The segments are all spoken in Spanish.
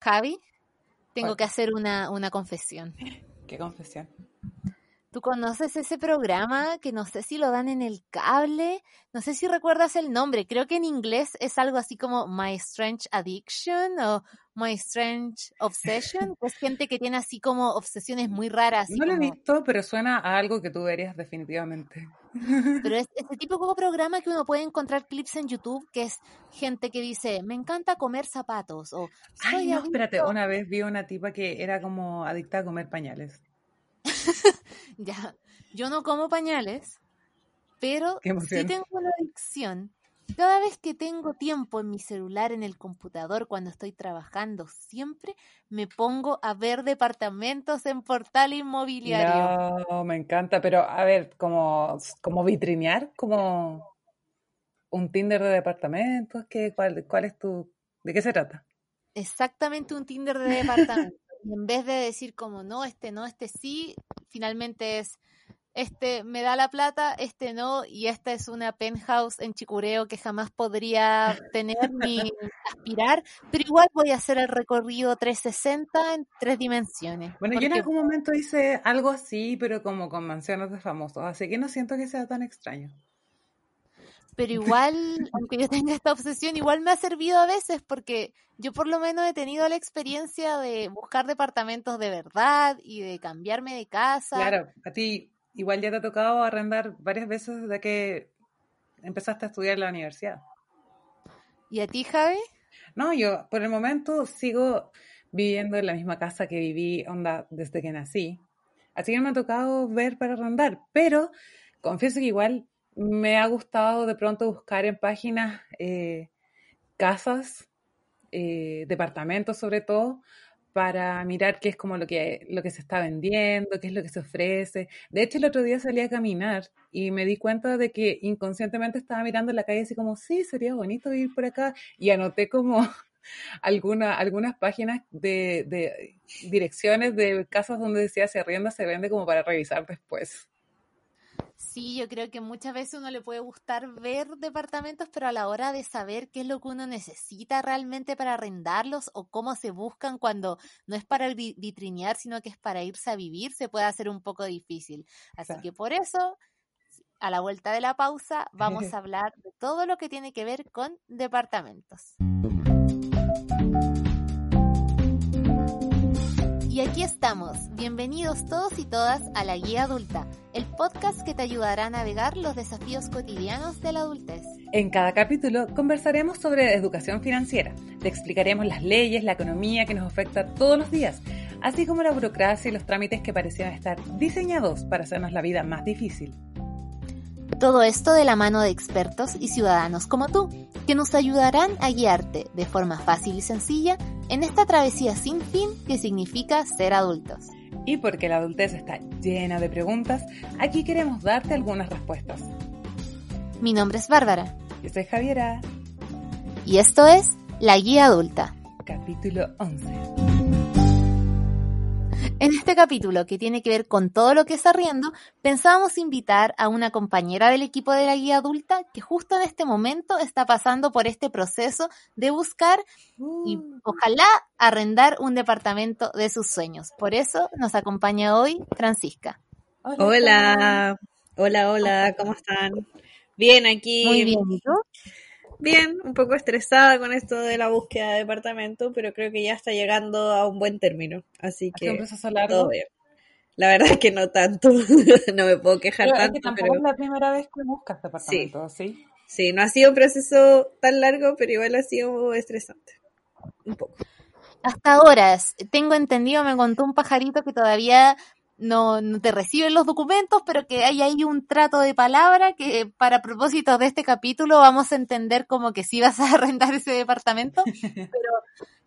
Javi, tengo que hacer una, una confesión. ¿Qué confesión? ¿Tú conoces ese programa que no sé si lo dan en el cable? No sé si recuerdas el nombre. Creo que en inglés es algo así como My Strange Addiction o My Strange Obsession. es gente que tiene así como obsesiones muy raras. No lo he visto, pero suena a algo que tú verías definitivamente. Pero es ese tipo de programa que uno puede encontrar clips en YouTube que es gente que dice, me encanta comer zapatos o... Ay, no, espérate, una vez vi una tipa que era como adicta a comer pañales. ya, yo no como pañales, pero sí tengo una adicción. Cada vez que tengo tiempo en mi celular, en el computador, cuando estoy trabajando, siempre me pongo a ver departamentos en portal inmobiliario. No, me encanta, pero a ver, como, como vitrinear, como un Tinder de departamentos, ¿qué, cuál, ¿cuál es tu, de qué se trata? Exactamente un Tinder de departamentos. Y en vez de decir como no, este no, este sí, finalmente es este me da la plata, este no, y esta es una penthouse en Chicureo que jamás podría tener ni aspirar, pero igual voy a hacer el recorrido 360 en tres dimensiones. Bueno, yo en algún momento hice algo así, pero como con mansiones de famosos, así que no siento que sea tan extraño pero igual, aunque yo tenga esta obsesión, igual me ha servido a veces porque yo por lo menos he tenido la experiencia de buscar departamentos de verdad y de cambiarme de casa. Claro, a ti igual ya te ha tocado arrendar varias veces desde que empezaste a estudiar en la universidad. ¿Y a ti, Javi? No, yo por el momento sigo viviendo en la misma casa que viví onda desde que nací. Así que me ha tocado ver para arrendar, pero confieso que igual me ha gustado de pronto buscar en páginas eh, casas, eh, departamentos sobre todo, para mirar qué es como lo que, lo que se está vendiendo, qué es lo que se ofrece. De hecho, el otro día salí a caminar y me di cuenta de que inconscientemente estaba mirando la calle así como, sí, sería bonito ir por acá. Y anoté como alguna, algunas páginas de, direcciones de casas donde decía se arrienda, se vende como para revisar después. Sí, yo creo que muchas veces uno le puede gustar ver departamentos, pero a la hora de saber qué es lo que uno necesita realmente para arrendarlos o cómo se buscan cuando no es para vitrinear, sino que es para irse a vivir, se puede hacer un poco difícil. Así que por eso, a la vuelta de la pausa, vamos a hablar de todo lo que tiene que ver con departamentos. Y aquí estamos. Bienvenidos todos y todas a La Guía Adulta, el podcast que te ayudará a navegar los desafíos cotidianos de la adultez. En cada capítulo conversaremos sobre educación financiera. Te explicaremos las leyes, la economía que nos afecta todos los días, así como la burocracia y los trámites que parecían estar diseñados para hacernos la vida más difícil. Todo esto de la mano de expertos y ciudadanos como tú, que nos ayudarán a guiarte de forma fácil y sencilla en esta travesía sin fin que significa ser adultos. Y porque la adultez está llena de preguntas, aquí queremos darte algunas respuestas. Mi nombre es Bárbara. Yo soy Javiera. Y esto es La Guía Adulta. Capítulo 11. En este capítulo, que tiene que ver con todo lo que está riendo, pensábamos invitar a una compañera del equipo de la guía adulta que justo en este momento está pasando por este proceso de buscar y uh. ojalá arrendar un departamento de sus sueños. Por eso nos acompaña hoy Francisca. Hola, hola, hola, ¿cómo están? Bien, aquí. Muy bien, ¿y tú? Bien, un poco estresada con esto de la búsqueda de departamento, pero creo que ya está llegando a un buen término. Así que. Todo bien. La verdad es que no tanto, no me puedo quejar tanto. Es tampoco es la primera vez que buscas departamento, ¿sí? ¿sí? no ha sido un proceso tan largo, pero igual ha sido estresante. Un poco. Hasta ahora, tengo entendido, me contó un pajarito que todavía no, te reciben los documentos, pero que hay ahí un trato de palabra que para propósito de este capítulo vamos a entender como que sí vas a arrendar ese departamento. Pero,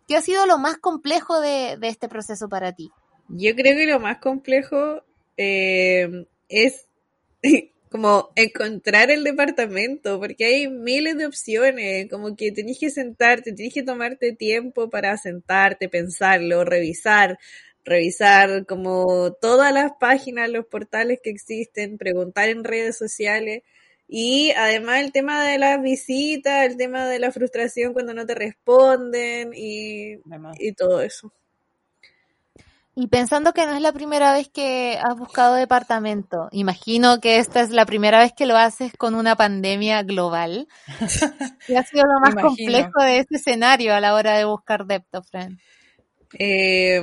¿qué ha sido lo más complejo de, de este proceso para ti? Yo creo que lo más complejo eh, es como encontrar el departamento, porque hay miles de opciones, como que tenés que sentarte, tenés que tomarte tiempo para sentarte, pensarlo, revisar, revisar como todas las páginas, los portales que existen, preguntar en redes sociales. Y además el tema de las visitas, el tema de la frustración cuando no te responden y, y todo eso. Y pensando que no es la primera vez que has buscado departamento, imagino que esta es la primera vez que lo haces con una pandemia global. ¿Qué ha sido lo más complejo de este escenario a la hora de buscar Deptofriend? Eh,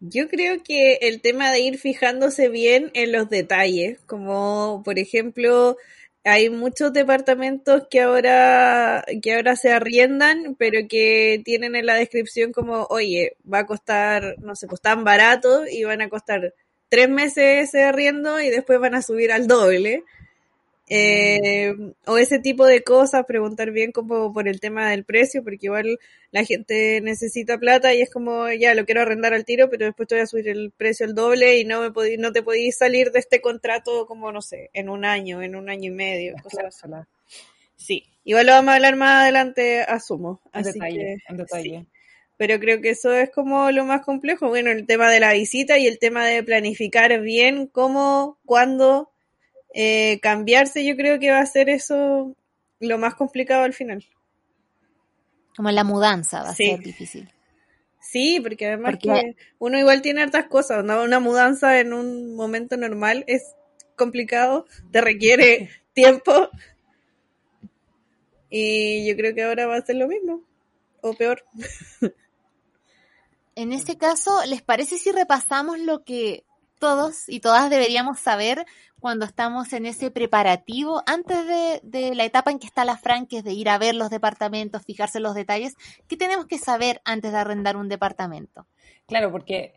yo creo que el tema de ir fijándose bien en los detalles, como por ejemplo, hay muchos departamentos que ahora, que ahora se arriendan, pero que tienen en la descripción como, oye, va a costar, no sé, pues tan barato y van a costar tres meses ese arriendo y después van a subir al doble. Eh, o ese tipo de cosas, preguntar bien como por el tema del precio, porque igual la gente necesita plata y es como, ya, lo quiero arrendar al tiro, pero después te voy a subir el precio al doble y no me podí, no te podís salir de este contrato como, no sé, en un año, en un año y medio, cosas Sí, igual lo vamos a hablar más adelante, asumo. Así que, Sí. Pero creo que eso es como lo más complejo. Bueno, el tema de la visita y el tema de planificar bien cómo, cuándo, eh, cambiarse yo creo que va a ser eso lo más complicado al final. Como la mudanza va a ser difícil. Sí, porque además que uno igual tiene hartas cosas, una mudanza en un momento normal es complicado, te requiere tiempo y yo creo que ahora va a ser lo mismo o peor. En este caso, ¿les parece si repasamos lo que todos y todas deberíamos saber cuando estamos en ese preparativo, antes de, la etapa en que está la Fran, que es de ir a ver los departamentos, fijarse en los detalles, ¿qué tenemos que saber antes de arrendar un departamento? Claro, porque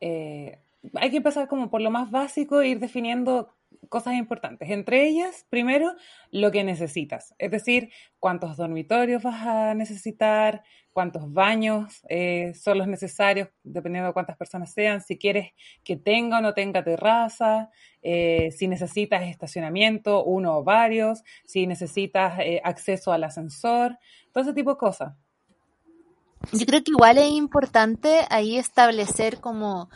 eh, hay que empezar como por lo más básico e ir definiendo cosas importantes. Entre ellas, primero, lo que necesitas. Es decir, cuántos dormitorios vas a necesitar, cuántos baños eh, son los necesarios, dependiendo de cuántas personas sean, si quieres que tenga o no tenga terraza, eh, si necesitas estacionamiento, uno o varios, si necesitas eh, acceso al ascensor, todo ese tipo de cosas. Yo creo que igual es importante ahí establecer como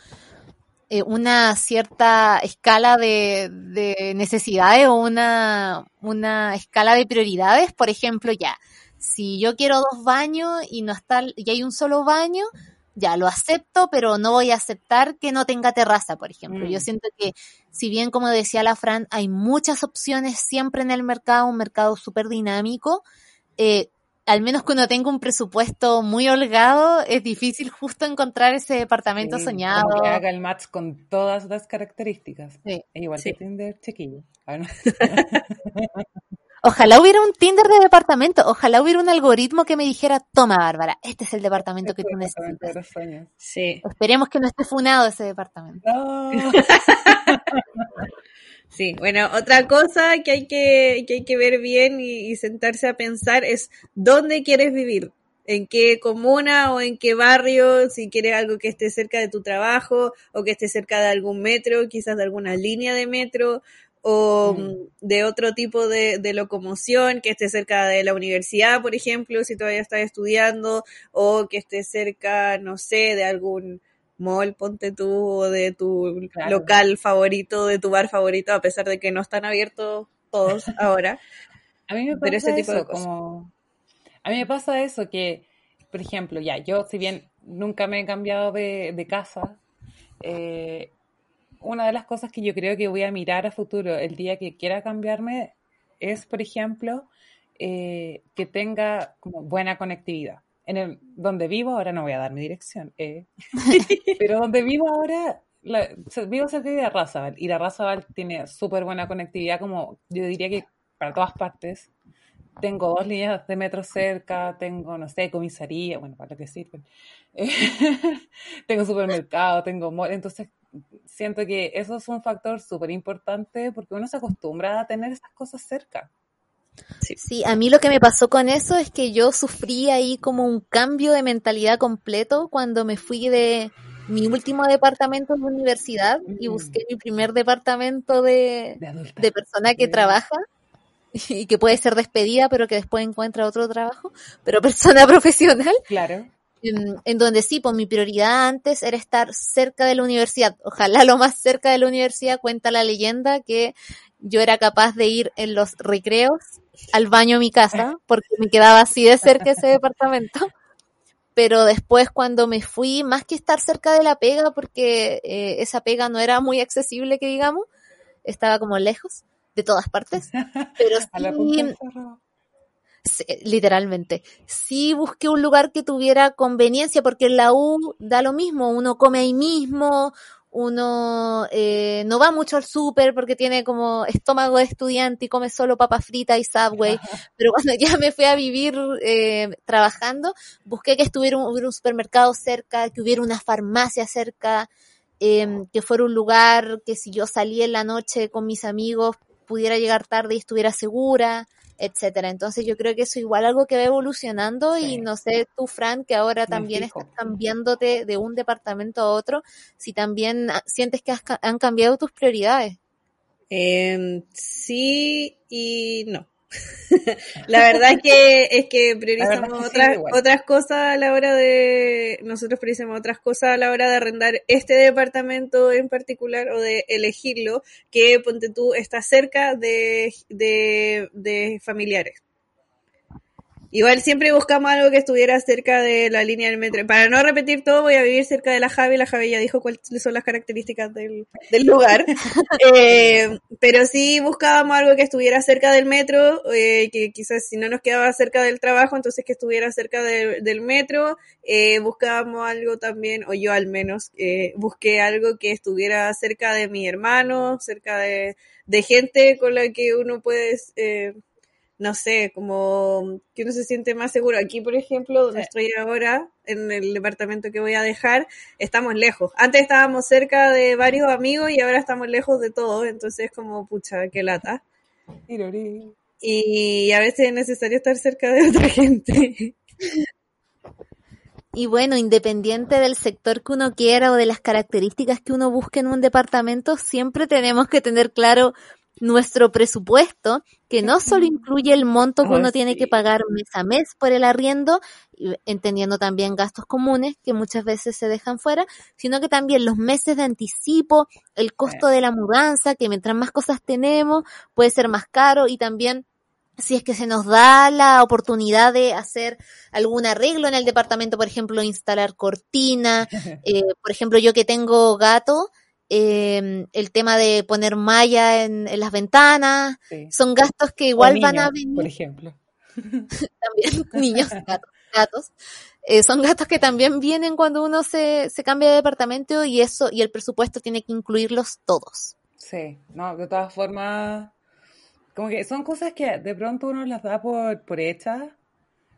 una cierta escala de, de, necesidades o una, una escala de prioridades. Por ejemplo, ya, si yo quiero dos baños y no está y hay un solo baño, ya lo acepto, pero no voy a aceptar que no tenga terraza, por ejemplo. Yo mm. siento que, si bien como decía la Fran, hay muchas opciones siempre en el mercado, un mercado súper dinámico, eh, al menos que uno tenga un presupuesto muy holgado, es difícil justo encontrar ese departamento soñado. que haga el match con todas las características. Sí. E igual que Tinder, chiquillo. Ojalá hubiera un Tinder de departamento, ojalá hubiera un algoritmo que me dijera, toma Bárbara, este es el departamento que tú necesitas. Sí. Esperemos que no esté funado ese departamento. sí, bueno, otra cosa que hay que, que hay que ver bien y, sentarse a pensar es dónde quieres vivir en qué comuna o en qué barrio, si quieres algo que esté cerca de tu trabajo o que esté cerca de algún metro, quizás de alguna línea de metro o mm. de otro tipo de, locomoción que esté cerca de la universidad, por ejemplo, si todavía estás estudiando, o que esté cerca, no sé, de algún mall, ponte tú, o de tu local favorito, de tu bar favorito, a pesar de que no están abiertos todos ahora. a mí me pasa ese tipo eso, de Como... A mí me pasa eso, que, por ejemplo, ya, yo si bien nunca me he cambiado de, de casa, eh, una de las cosas que yo creo que voy a mirar a futuro el día que quiera cambiarme es, por ejemplo, eh, que tenga como buena conectividad. En el donde vivo ahora no voy a dar mi dirección, eh, pero donde vivo ahora vivo cerca de Arrasabal y la Arrasabal tiene súper buena conectividad, como yo diría que para todas partes. Tengo dos líneas de metro cerca, tengo, no sé, comisaría, bueno, para lo que sirven. tengo supermercado, tengo mall, entonces siento que eso es un factor súper importante porque uno se acostumbra a tener esas cosas cerca. Sí. a mí lo que me pasó con eso es que yo sufrí ahí como un cambio de mentalidad completo cuando me fui de mi último departamento de universidad y mm. busqué mi primer departamento de, de, persona que trabaja y que puede ser despedida pero que después encuentra otro trabajo, pero persona profesional. Claro. en, donde sí, pues mi prioridad antes era estar cerca de la universidad, ojalá lo más cerca de la universidad, cuenta la leyenda que yo era capaz de ir en los recreos al baño de mi casa, porque me quedaba así de cerca ese departamento. Pero después cuando me fui, más que estar cerca de la pega, porque eh, esa pega no era muy accesible, que digamos, estaba como lejos de todas partes, pero sí, literalmente. Sí busqué un lugar que tuviera conveniencia, porque en la U da lo mismo, uno come ahí mismo, uno eh, no va mucho al súper porque tiene como estómago de estudiante y come solo papas fritas y Subway, pero cuando ya me fui a vivir eh, trabajando, busqué que estuviera un, hubiera un supermercado cerca, que hubiera una farmacia cerca, eh, que fuera un lugar que si yo salía en la noche con mis amigos pudiera llegar tarde y estuviera segura etcétera. Entonces yo creo que eso igual algo que va evolucionando y no sé tú, Fran, que ahora también estás cambiándote de un departamento a otro, si también sientes que han cambiado tus prioridades. Eh, sí y no. La verdad es que es que priorizamos otras, otras cosas a la hora de nosotros priorizamos otras cosas a la hora de arrendar este departamento en particular o de elegirlo que ponte tú está cerca de, de, de familiares Igual siempre buscamos algo que estuviera cerca de la línea del metro. Para no repetir todo, voy a vivir cerca de la Javi. La Javi ya dijo cuáles son las características del, del lugar. eh, pero sí buscábamos algo que estuviera cerca del metro, eh, que quizás si no nos quedaba cerca del trabajo, entonces que estuviera cerca de, del metro. Eh, buscábamos algo también, o yo al menos, eh, busqué algo que estuviera cerca de mi hermano, cerca de, de gente con la que uno puede... No sé, como que uno se siente más seguro. Aquí, por ejemplo, donde estoy ahora, en el departamento que voy a dejar, estamos lejos. Antes estábamos cerca de varios amigos y ahora estamos lejos de todos, entonces como, pucha, qué lata. Y a veces es necesario estar cerca de otra gente. Y bueno, independiente del sector que uno quiera o de las características que uno busque en un departamento, siempre tenemos que tener claro nuestro presupuesto, que no solo incluye el monto que uno tiene que pagar mes a mes por el arriendo, entendiendo también gastos comunes que muchas veces se dejan fuera, sino que también los meses de anticipo, el costo de la mudanza, que mientras más cosas tenemos puede ser más caro y también si es que se nos da la oportunidad de hacer algún arreglo en el departamento, por ejemplo, instalar cortina, eh, por ejemplo, yo que tengo gato, eh, el tema de poner malla en, las ventanas, son gastos que igual van a venir. Por ejemplo. también niños, gatos, eh, son gastos que también vienen cuando uno se, se cambia de departamento y eso, y el presupuesto tiene que incluirlos todos. Sí, no, de todas formas, como que son cosas que de pronto uno las da por, por hechas,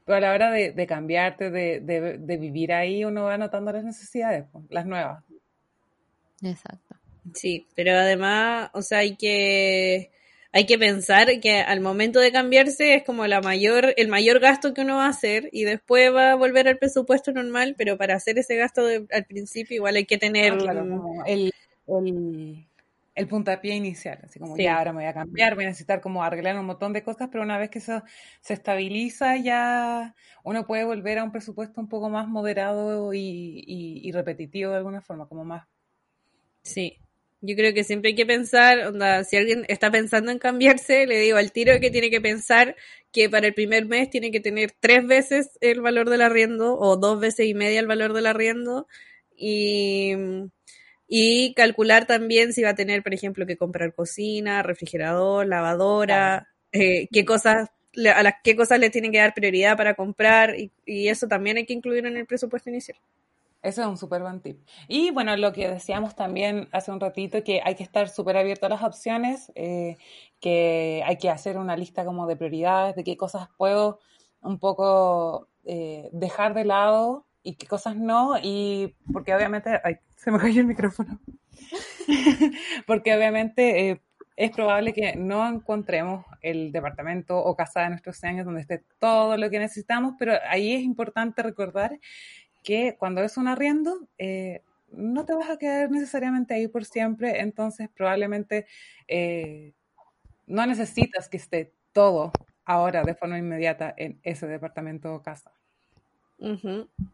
pero a la hora de, cambiarte, de, de, vivir ahí, uno va notando las necesidades, las nuevas. Exacto. Sí, pero además, o sea, hay que hay que pensar que al momento de cambiarse es como la mayor, el mayor gasto que uno va a hacer y después va a volver al presupuesto normal, pero para hacer ese gasto al principio igual hay que tener ah, el, el, puntapié inicial, así como ya ahora me voy a cambiar, voy a necesitar como arreglar un montón de cosas, pero una vez que eso se estabiliza ya uno puede volver a un presupuesto un poco más moderado y, y repetitivo de alguna forma, como más Sí, yo creo que siempre hay que pensar, onda, si alguien está pensando en cambiarse, le digo al tiro que tiene que pensar que para el primer mes tiene que tener tres veces el valor del arriendo o dos veces y media el valor del arriendo. Y, y calcular también si va a tener, por ejemplo, que comprar cocina, refrigerador, lavadora, eh, qué cosas a las qué cosas le tienen que dar prioridad para comprar y, y eso también hay que incluir en el presupuesto inicial. Ese es un súper buen tip. Y bueno, lo que decíamos también hace un ratito, que hay que estar súper abierto a las opciones, eh, que hay que hacer una lista como de prioridades, de qué cosas puedo un poco eh, dejar de lado y qué cosas no, y porque obviamente, ay, se me cayó el micrófono, porque obviamente eh, es probable que no encontremos el departamento o casa de nuestros sueños donde esté todo lo que necesitamos, pero ahí es importante recordar que cuando es un arriendo, eh, no te vas a quedar necesariamente ahí por siempre, entonces probablemente eh, no necesitas que esté todo ahora de forma inmediata en ese departamento o casa.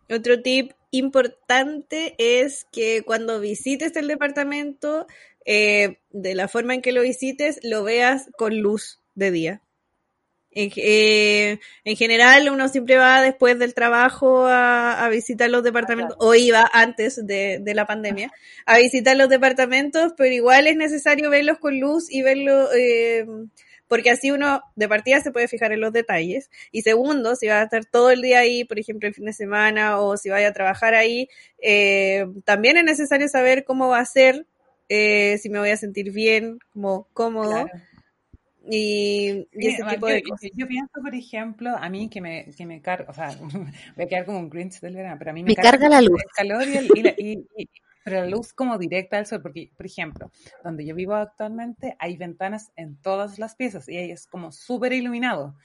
Otro tip importante es que cuando visites el departamento, eh, de la forma en que lo visites, lo veas con luz de día. En, eh, en general, uno siempre va después del trabajo a, a visitar los departamentos, o iba antes de, de la pandemia, a visitar los departamentos, pero igual es necesario verlos con luz y verlo, eh, porque así uno de partida se puede fijar en los detalles. Y segundo, si va a estar todo el día ahí, por ejemplo, el fin de semana, o si vaya a trabajar ahí, eh, también es necesario saber cómo va a ser, eh, si me voy a sentir bien, como cómodo. Claro. Y, y ese Sí, tipo yo, de cosas. yo pienso, por ejemplo, a mí que me, que me carga, o sea, voy a quedar como un Grinch del verano, pero a mí me, Me carga la luz. el calor y, el, y, la, y- y- pero la luz como directa al sol, porque, por ejemplo, donde yo vivo actualmente hay ventanas en todas las piezas y ahí es como súper iluminado.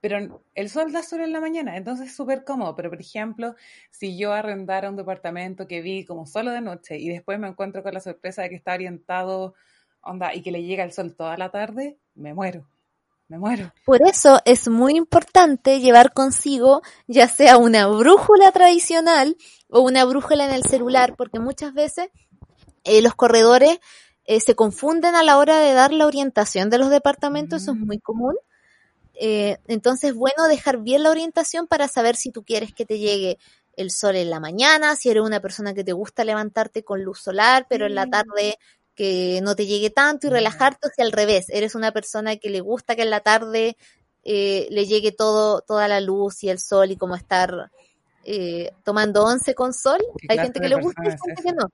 Pero el sol da solo en la mañana, entonces es súper cómodo. Pero, por ejemplo, si yo arrendara un departamento que vi como solo de noche y después me encuentro con la sorpresa de que está orientado, onda, y que le llega el sol toda la tarde, me muero, me muero. Por eso es muy importante llevar consigo ya sea una brújula tradicional o una brújula en el celular, porque muchas veces eh, los corredores eh, se confunden a la hora de dar la orientación de los departamentos, eso es Mm. muy común. Eh, entonces, bueno, dejar bien la orientación para saber si tú quieres que te llegue el sol en la mañana, si eres una persona que te gusta levantarte con luz solar, pero en la Sí. tarde que no te llegue tanto y Ya. relajarte, o si al revés, eres una persona que le gusta que en la tarde eh, le llegue todo, toda la luz y el sol y como estar eh, tomando once con sol. ¿Qué Hay gente que le gusta y es gente que no.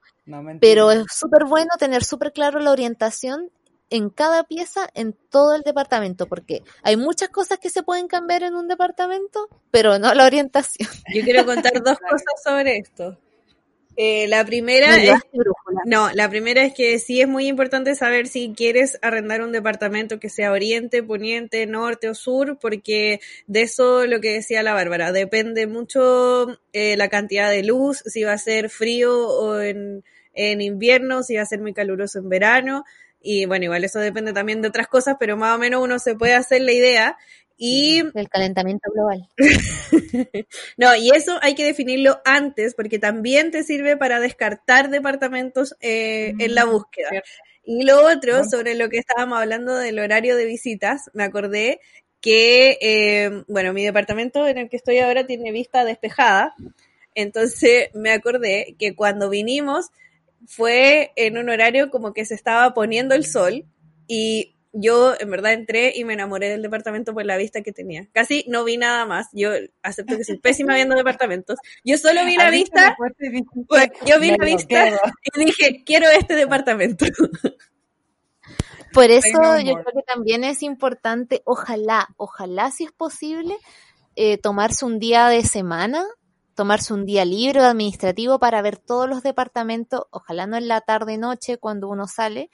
Pero es súper bueno tener súper claro la orientación en cada pieza en todo el departamento, porque hay muchas cosas que se pueden cambiar en un departamento, pero no la orientación. Yo quiero contar dos cosas sobre esto. Eh, la primera No es. No, la primera es que sí es muy importante saber si quieres arrendar un departamento que sea oriente, poniente, norte o sur, porque de eso lo que decía la Bárbara, depende mucho eh, la cantidad de luz, si va a ser frío o en, en invierno, si va a ser muy caluroso en verano, y bueno, igual eso depende también de otras cosas, pero más o menos uno se puede hacer la idea. Y El calentamiento global. no, y eso hay que definirlo antes porque también te sirve para descartar departamentos eh, en la Mm, búsqueda. cierto. Y lo otro, sobre lo que estábamos hablando del horario de visitas, me acordé que, eh, bueno, mi departamento en el que estoy ahora tiene vista despejada. Entonces me acordé que cuando vinimos fue en un horario como que se estaba poniendo el sol y yo en verdad entré y me enamoré del departamento por la vista que tenía. Casi no vi nada más. Yo acepto que soy pésima viendo departamentos. Yo solo vi la vista yo vi "Me la vista quedo". y dije, quiero este departamento. Por eso no yo creo que también es importante, ojalá, ojalá si es posible, eh, tomarse un día de semana, tomarse un día libre administrativo para ver todos los departamentos, ojalá no en la tarde noche cuando uno sale,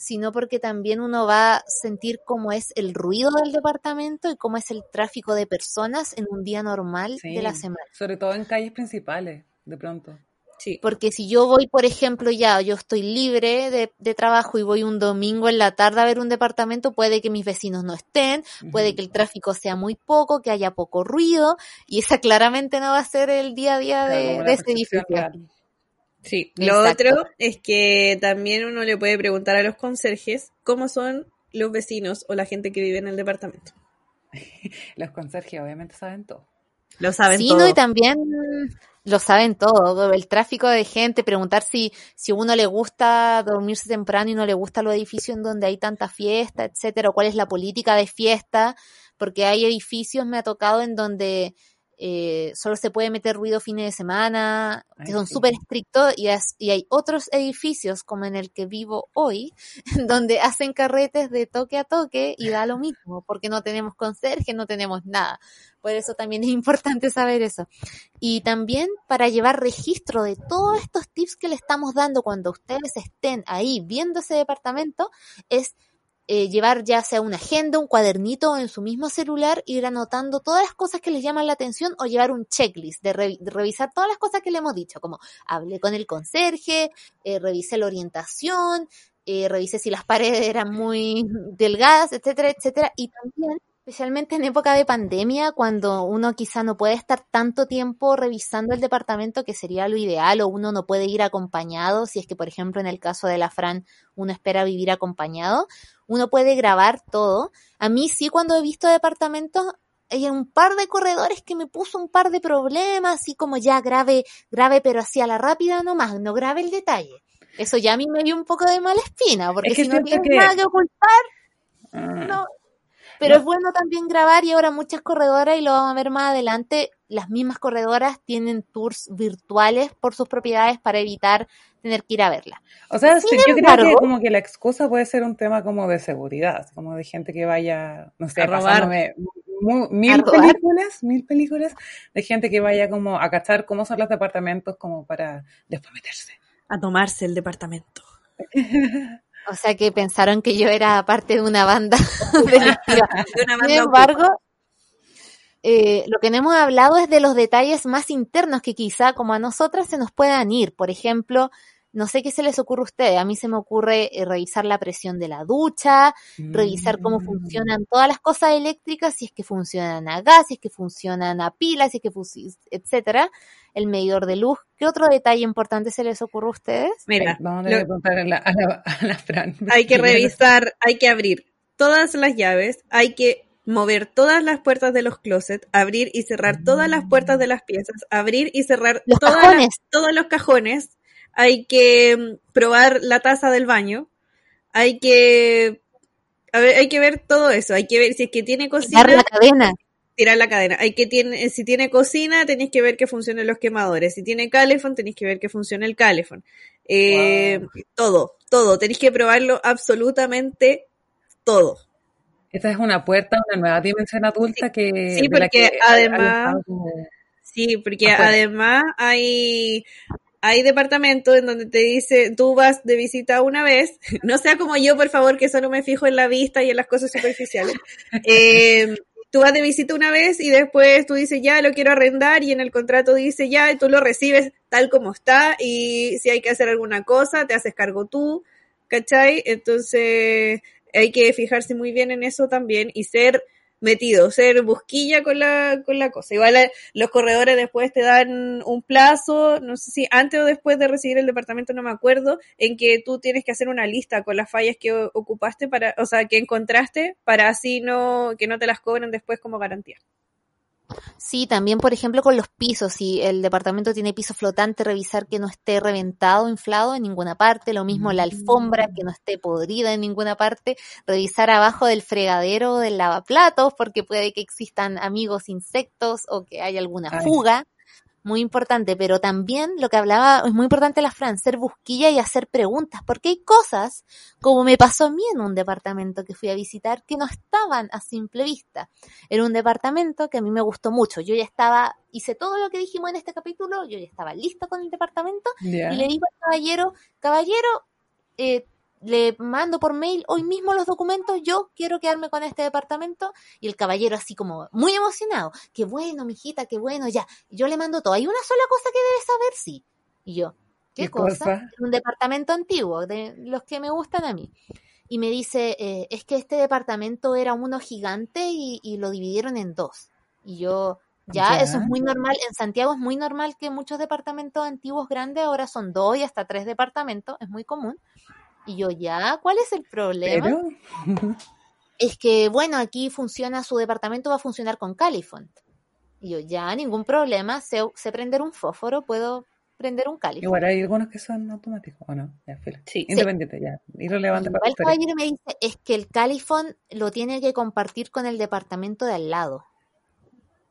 sino porque también uno va a sentir cómo es el ruido del departamento y cómo es el tráfico de personas en un día normal de la semana. sobre todo en calles principales, de pronto. Sí. Porque si yo voy, por ejemplo, ya, yo estoy libre de, de trabajo y voy un domingo en la tarde a ver un departamento, puede que mis vecinos no estén, puede que el tráfico sea muy poco, que haya poco ruido, y esa claramente no va a ser el día a día Claro, de, como de ese percepción edificio. real. Sí. Lo Exacto. otro es que también uno le puede preguntar a los conserjes cómo son los vecinos o la gente que vive en el departamento. Los conserjes obviamente saben todo. Lo saben Sí, todo. no, y también lo saben todo, el tráfico de gente, preguntar si, si a uno le gusta dormirse temprano y no le gusta los edificios en donde hay tanta fiesta, etcétera, o cuál es la política de fiesta, porque hay edificios, me ha tocado, en donde eh, solo se puede meter ruido fines de semana, que son sí. súper estrictos, y, as- y hay otros edificios, como en el que vivo hoy, donde hacen carretes de toque a toque y da lo mismo, porque no tenemos conserje, no tenemos nada. Por eso también es importante saber eso. Y también para llevar registro de todos estos tips que le estamos dando cuando ustedes estén ahí viendo ese departamento, es eh, llevar ya sea una agenda, un cuadernito en su mismo celular, ir anotando todas las cosas que les llaman la atención o llevar un checklist de, de revisar todas las cosas que le hemos dicho, como hablé con el conserje, eh, revisé la orientación, eh, revisé si las paredes eran muy delgadas, etcétera, etcétera, y también especialmente en época de pandemia, cuando uno quizá no puede estar tanto tiempo revisando el departamento, que sería lo ideal, o uno no puede ir acompañado, si es que, por ejemplo, en el caso de la Fran, uno espera vivir acompañado, uno puede grabar todo. A mí sí, cuando he visto departamentos, hay un par de corredores que me puso un par de problemas, así como ya grave, grave, pero así a la rápida nomás, no grave el detalle. Eso ya a mí me dio un poco de mala espina, porque si no tienes nada que ocultar, Ah. no. Pero es bueno también grabar y ahora muchas corredoras, y lo vamos a ver más adelante, las mismas corredoras tienen tours virtuales por sus propiedades para evitar tener que ir a verla. O sea, Sin yo creo que como que la excusa puede ser un tema como de seguridad, como de gente que vaya, no sé, A robar. mil robar. películas, mil películas de gente que vaya como a cachar cómo son los departamentos como para después meterse. A tomarse el departamento. O sea que pensaron que yo era parte de una banda delictiva. De una Sin banda embargo, eh, lo que no hemos hablado es de los detalles más internos que quizá como a nosotras se nos puedan ir. Por ejemplo, no sé qué se les ocurre a ustedes. A mí se me ocurre eh, revisar la presión de la ducha, revisar cómo Mm. funcionan todas las cosas eléctricas, si es que funcionan a gas, si es que funcionan a pilas, si es que funcionan, etcétera. El medidor de luz. ¿Qué otro detalle importante se les ocurre a ustedes? Mira, Vamos a lo- a la, a la, a la Fran. hay que revisar, hay que abrir todas las llaves, hay que mover todas las puertas de los closets, abrir y cerrar todas las puertas de las piezas, abrir y cerrar Los todas las- todos los cajones, hay que mm, probar la taza del baño, hay que a ver, hay que ver todo eso, hay que ver si es que tiene cocina, Dar la cadena. tirar la cadena. Hay que tiene, si tiene cocina, tenéis que ver que funcionen los quemadores. Si tiene calefón, tenéis que ver que funcione el calefón. Eh, Todo, todo. Tenéis que probarlo absolutamente todo. Esta es una puerta, a una nueva dimensión adulta que... Sí, porque que además- Sí, porque Afuera. además hay, hay departamentos en donde te dice, tú vas de visita una vez, no sea como yo, por favor, que solo me fijo en la vista y en las cosas superficiales. Eh, tú vas de visita una vez y después tú dices, ya lo quiero arrendar y en el contrato dice, ya, y tú lo recibes tal como está y si hay que hacer alguna cosa, te haces cargo tú, ¿cachai? Entonces hay que fijarse muy bien en eso también y ser metido, ser busquilla con la, con la cosa. Igual eh, los corredores después te dan un plazo, no sé si antes o después de recibir el departamento, no me acuerdo, en que tú tienes que hacer una lista con las fallas que ocupaste para, o sea, que encontraste para así no, que no te las cobren después como garantía. Sí, también, por ejemplo, con los pisos, si el departamento tiene piso flotante, revisar que no esté reventado, inflado en ninguna parte, lo mismo la alfombra, que no esté podrida en ninguna parte, revisar abajo del fregadero del lavaplatos, porque puede que existan amigos insectos o que haya alguna fuga. Muy importante, pero también lo que hablaba, es muy importante la Fran, ser busquilla y hacer preguntas, porque hay cosas, como me pasó a mí en un departamento que fui a visitar, que no estaban a simple vista. Era un departamento que a mí me gustó mucho. Yo ya estaba, hice todo lo que dijimos en este capítulo, yo ya estaba lista con el departamento y le digo al caballero, caballero, eh, le mando por mail hoy mismo los documentos, yo quiero quedarme con este departamento y el caballero así como muy emocionado, qué bueno, mijita, qué bueno, ya, yo le mando todo, hay una sola cosa que debes saber, sí. Y yo, ¿qué, ¿Qué cosa? cosa? Un departamento antiguo, de los que me gustan a mí. Y me dice, eh, es que este departamento era uno gigante y, y lo dividieron en dos. Y yo, ya, Ya. eso es muy normal. En Santiago es muy normal que muchos departamentos antiguos grandes ahora son dos y hasta tres departamentos, es muy común. Y yo, ya, ¿cuál es el problema? Pero, Es que, bueno, aquí funciona, su departamento va a funcionar con Califont. Y yo, ya, ningún problema, sé, sé prender un fósforo, puedo prender un Califont. igual hay algunos que son automáticos, ¿o no? Ya, fila. Sí. Independiente, ya. Irrelevante para el caballero me dice, es que el Califón lo tiene que compartir con el departamento de al lado.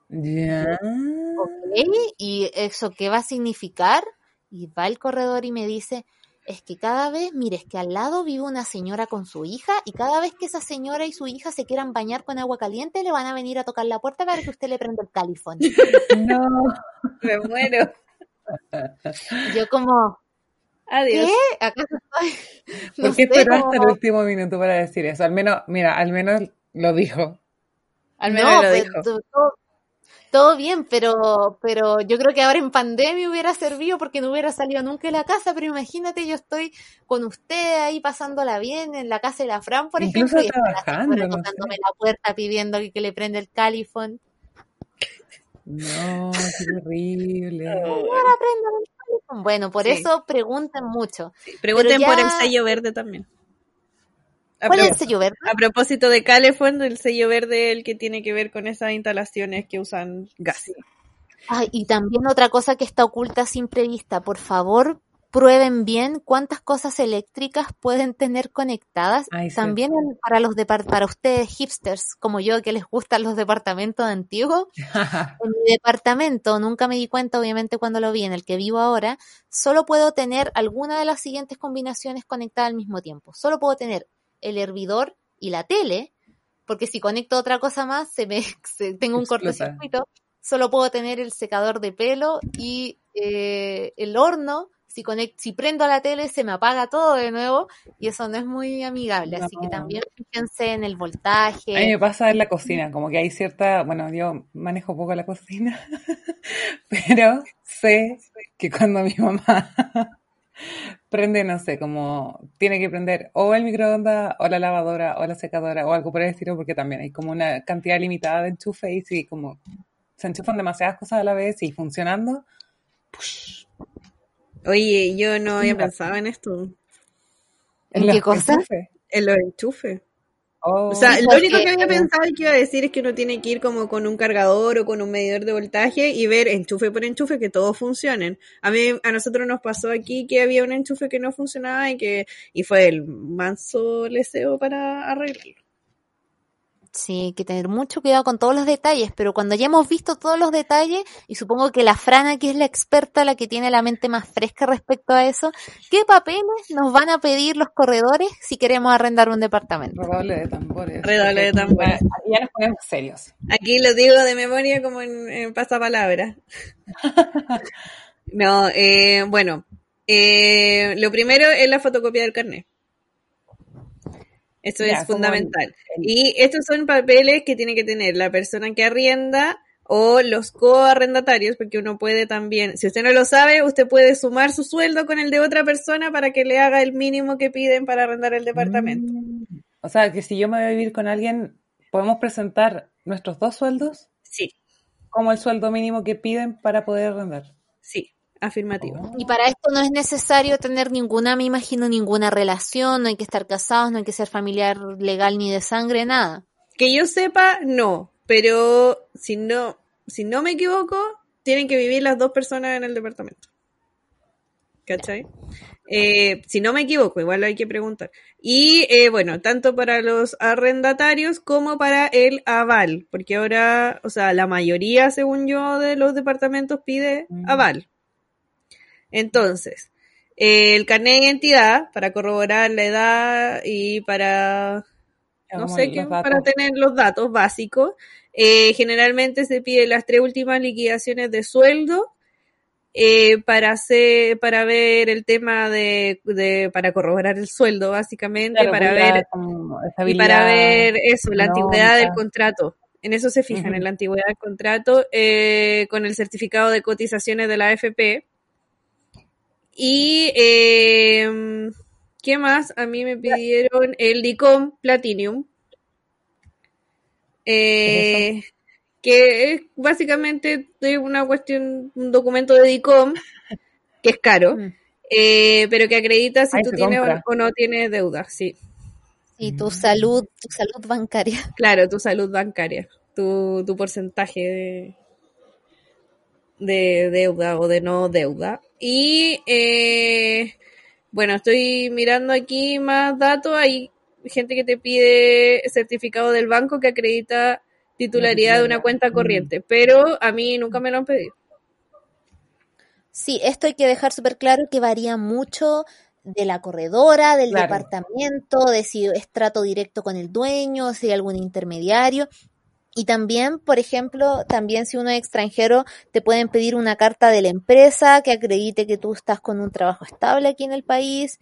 Ya. ¿Ok? ¿Y eso qué va a significar? Y va el corredor y me dice, es que cada vez, mire, es que al lado vive una señora con su hija y cada vez que esa señora y su hija se quieran bañar con agua caliente, le van a venir a tocar la puerta para que usted le prenda el califón. No. Me muero. Yo como, Adiós. ¿qué? ¿Acaso estoy? ¿Por qué esperaste como- el último minuto para decir eso? Al menos, mira, al menos lo dijo. Al menos no, lo pues, dijo. Todo bien, pero, pero yo creo que ahora en pandemia hubiera servido porque no hubiera salido nunca de la casa, pero imagínate, yo estoy con usted ahí pasándola bien en la casa de la Fran, por Incluso ejemplo, y trabajando, no sé. tocándome la puerta pidiendo que, que le prenda el califón. No, qué califón. Bueno, por Sí. eso pregunten mucho. Pregunten Pero por el sello verde también. A, ¿Cuál es el sello verde? a propósito de Calefón, el sello verde el que tiene que ver con esas instalaciones que usan gas. Ay, y también otra cosa que está oculta sin prevista, por favor, prueben bien cuántas cosas eléctricas pueden tener conectadas. Ay. También para los para ustedes hipsters como yo que les gustan los departamentos antiguos, en mi departamento, nunca me di cuenta, obviamente, cuando lo vi, en el que vivo ahora, solo puedo tener alguna de las siguientes combinaciones conectadas al mismo tiempo. Solo puedo tener el hervidor y la tele, porque si conecto otra cosa más, se me, se- tengo un Explota. cortocircuito. Solo puedo tener el secador de pelo y eh, el horno. Si, si prendo la tele, se me apaga todo de nuevo y eso no es muy amigable. Así que también fíjense en el voltaje. A mí me pasa en la cocina, como que hay cierta, bueno, yo manejo poco la cocina, pero sé que cuando mi mamá prende, no sé, como tiene que prender o el microondas o la lavadora o la secadora o algo por el estilo, porque también hay como una cantidad limitada de enchufe y si como se enchufan demasiadas cosas a la vez y funcionando, Oye, yo no había pensado en esto, ¿En los qué cosa? enchufes. en los enchufes. Oh, O sea, lo único que había pensado y que iba a decir es que uno tiene que ir como con un cargador o con un medidor de voltaje y ver enchufe por enchufe que todos funcionen. A mí, a nosotros nos pasó aquí que había un enchufe que no funcionaba y que y fue el manso leseo para arreglarlo. Sí, hay que tener mucho cuidado con todos los detalles, pero cuando ya hemos visto todos los detalles, y supongo que la Frana, que es la experta, la que tiene la mente más fresca respecto a eso, ¿qué papeles nos van a pedir los corredores si queremos arrendar un departamento? redoble de tambores. Redoble de tambores. Ya, ya nos ponemos serios. Aquí lo digo de memoria como en, en pasapalabra. No, eh, bueno, eh, lo primero es la fotocopia del carnet. Eso Ya, es fundamental. el- Y estos son papeles que tiene que tener la persona que arrienda o los coarrendatarios, porque uno puede también, si usted no lo sabe, usted puede sumar su sueldo con el de otra persona para que le haga el mínimo que piden para arrendar el departamento. Mm. O sea, que si yo me voy a vivir con alguien, ¿podemos presentar nuestros dos sueldos Sí, como el sueldo mínimo que piden para poder arrendar? sí, afirmativo. Y para esto no es necesario tener ninguna, me imagino, ninguna relación, no hay que estar casados, no hay que ser familiar legal ni de sangre, nada. Que yo sepa, no. Pero si no, si no me equivoco, tienen que vivir las dos personas en el departamento. ¿Cachai? Eh, si no me equivoco, igual hay que preguntar. Y eh, bueno, tanto para los arrendatarios como para el aval, porque ahora, o sea, la mayoría, según yo, de los departamentos pide Mm. aval. Entonces, el carnet de identidad para corroborar la edad y para no Como sé qué, para tener los datos básicos. Eh, generalmente se piden las tres últimas liquidaciones de sueldo eh, para hacer, para ver el tema de, de- para corroborar el sueldo, básicamente, Claro, para ver y para ver eso, la antigüedad del contrato. En eso se fijan, en la antigüedad del contrato, eh, con el certificado de cotizaciones de la AFP. Y, eh, ¿qué más? A mí me pidieron el DICOM Platinum. Eh, que es básicamente de una cuestión, un documento de DICOM, que es caro, Mm. eh, pero que acredita si Ahí tú tienes o, compra. o no tienes deuda, sí. Y Mm. tu salud, tu salud bancaria. Claro, tu salud bancaria, tu, tu porcentaje de, de deuda o de no deuda. Y eh, bueno, estoy mirando aquí más datos. Hay gente que te pide certificado del banco que acredita titularidad de una cuenta Mm. corriente, pero a mí nunca me lo han pedido. Sí, esto hay que dejar súper claro que varía mucho de la corredora, del Claro. departamento, de si es trato directo con el dueño, si hay algún intermediario. Y también, por ejemplo, también si uno es extranjero, te pueden pedir una carta de la empresa que acredite que tú estás con un trabajo estable aquí en el país.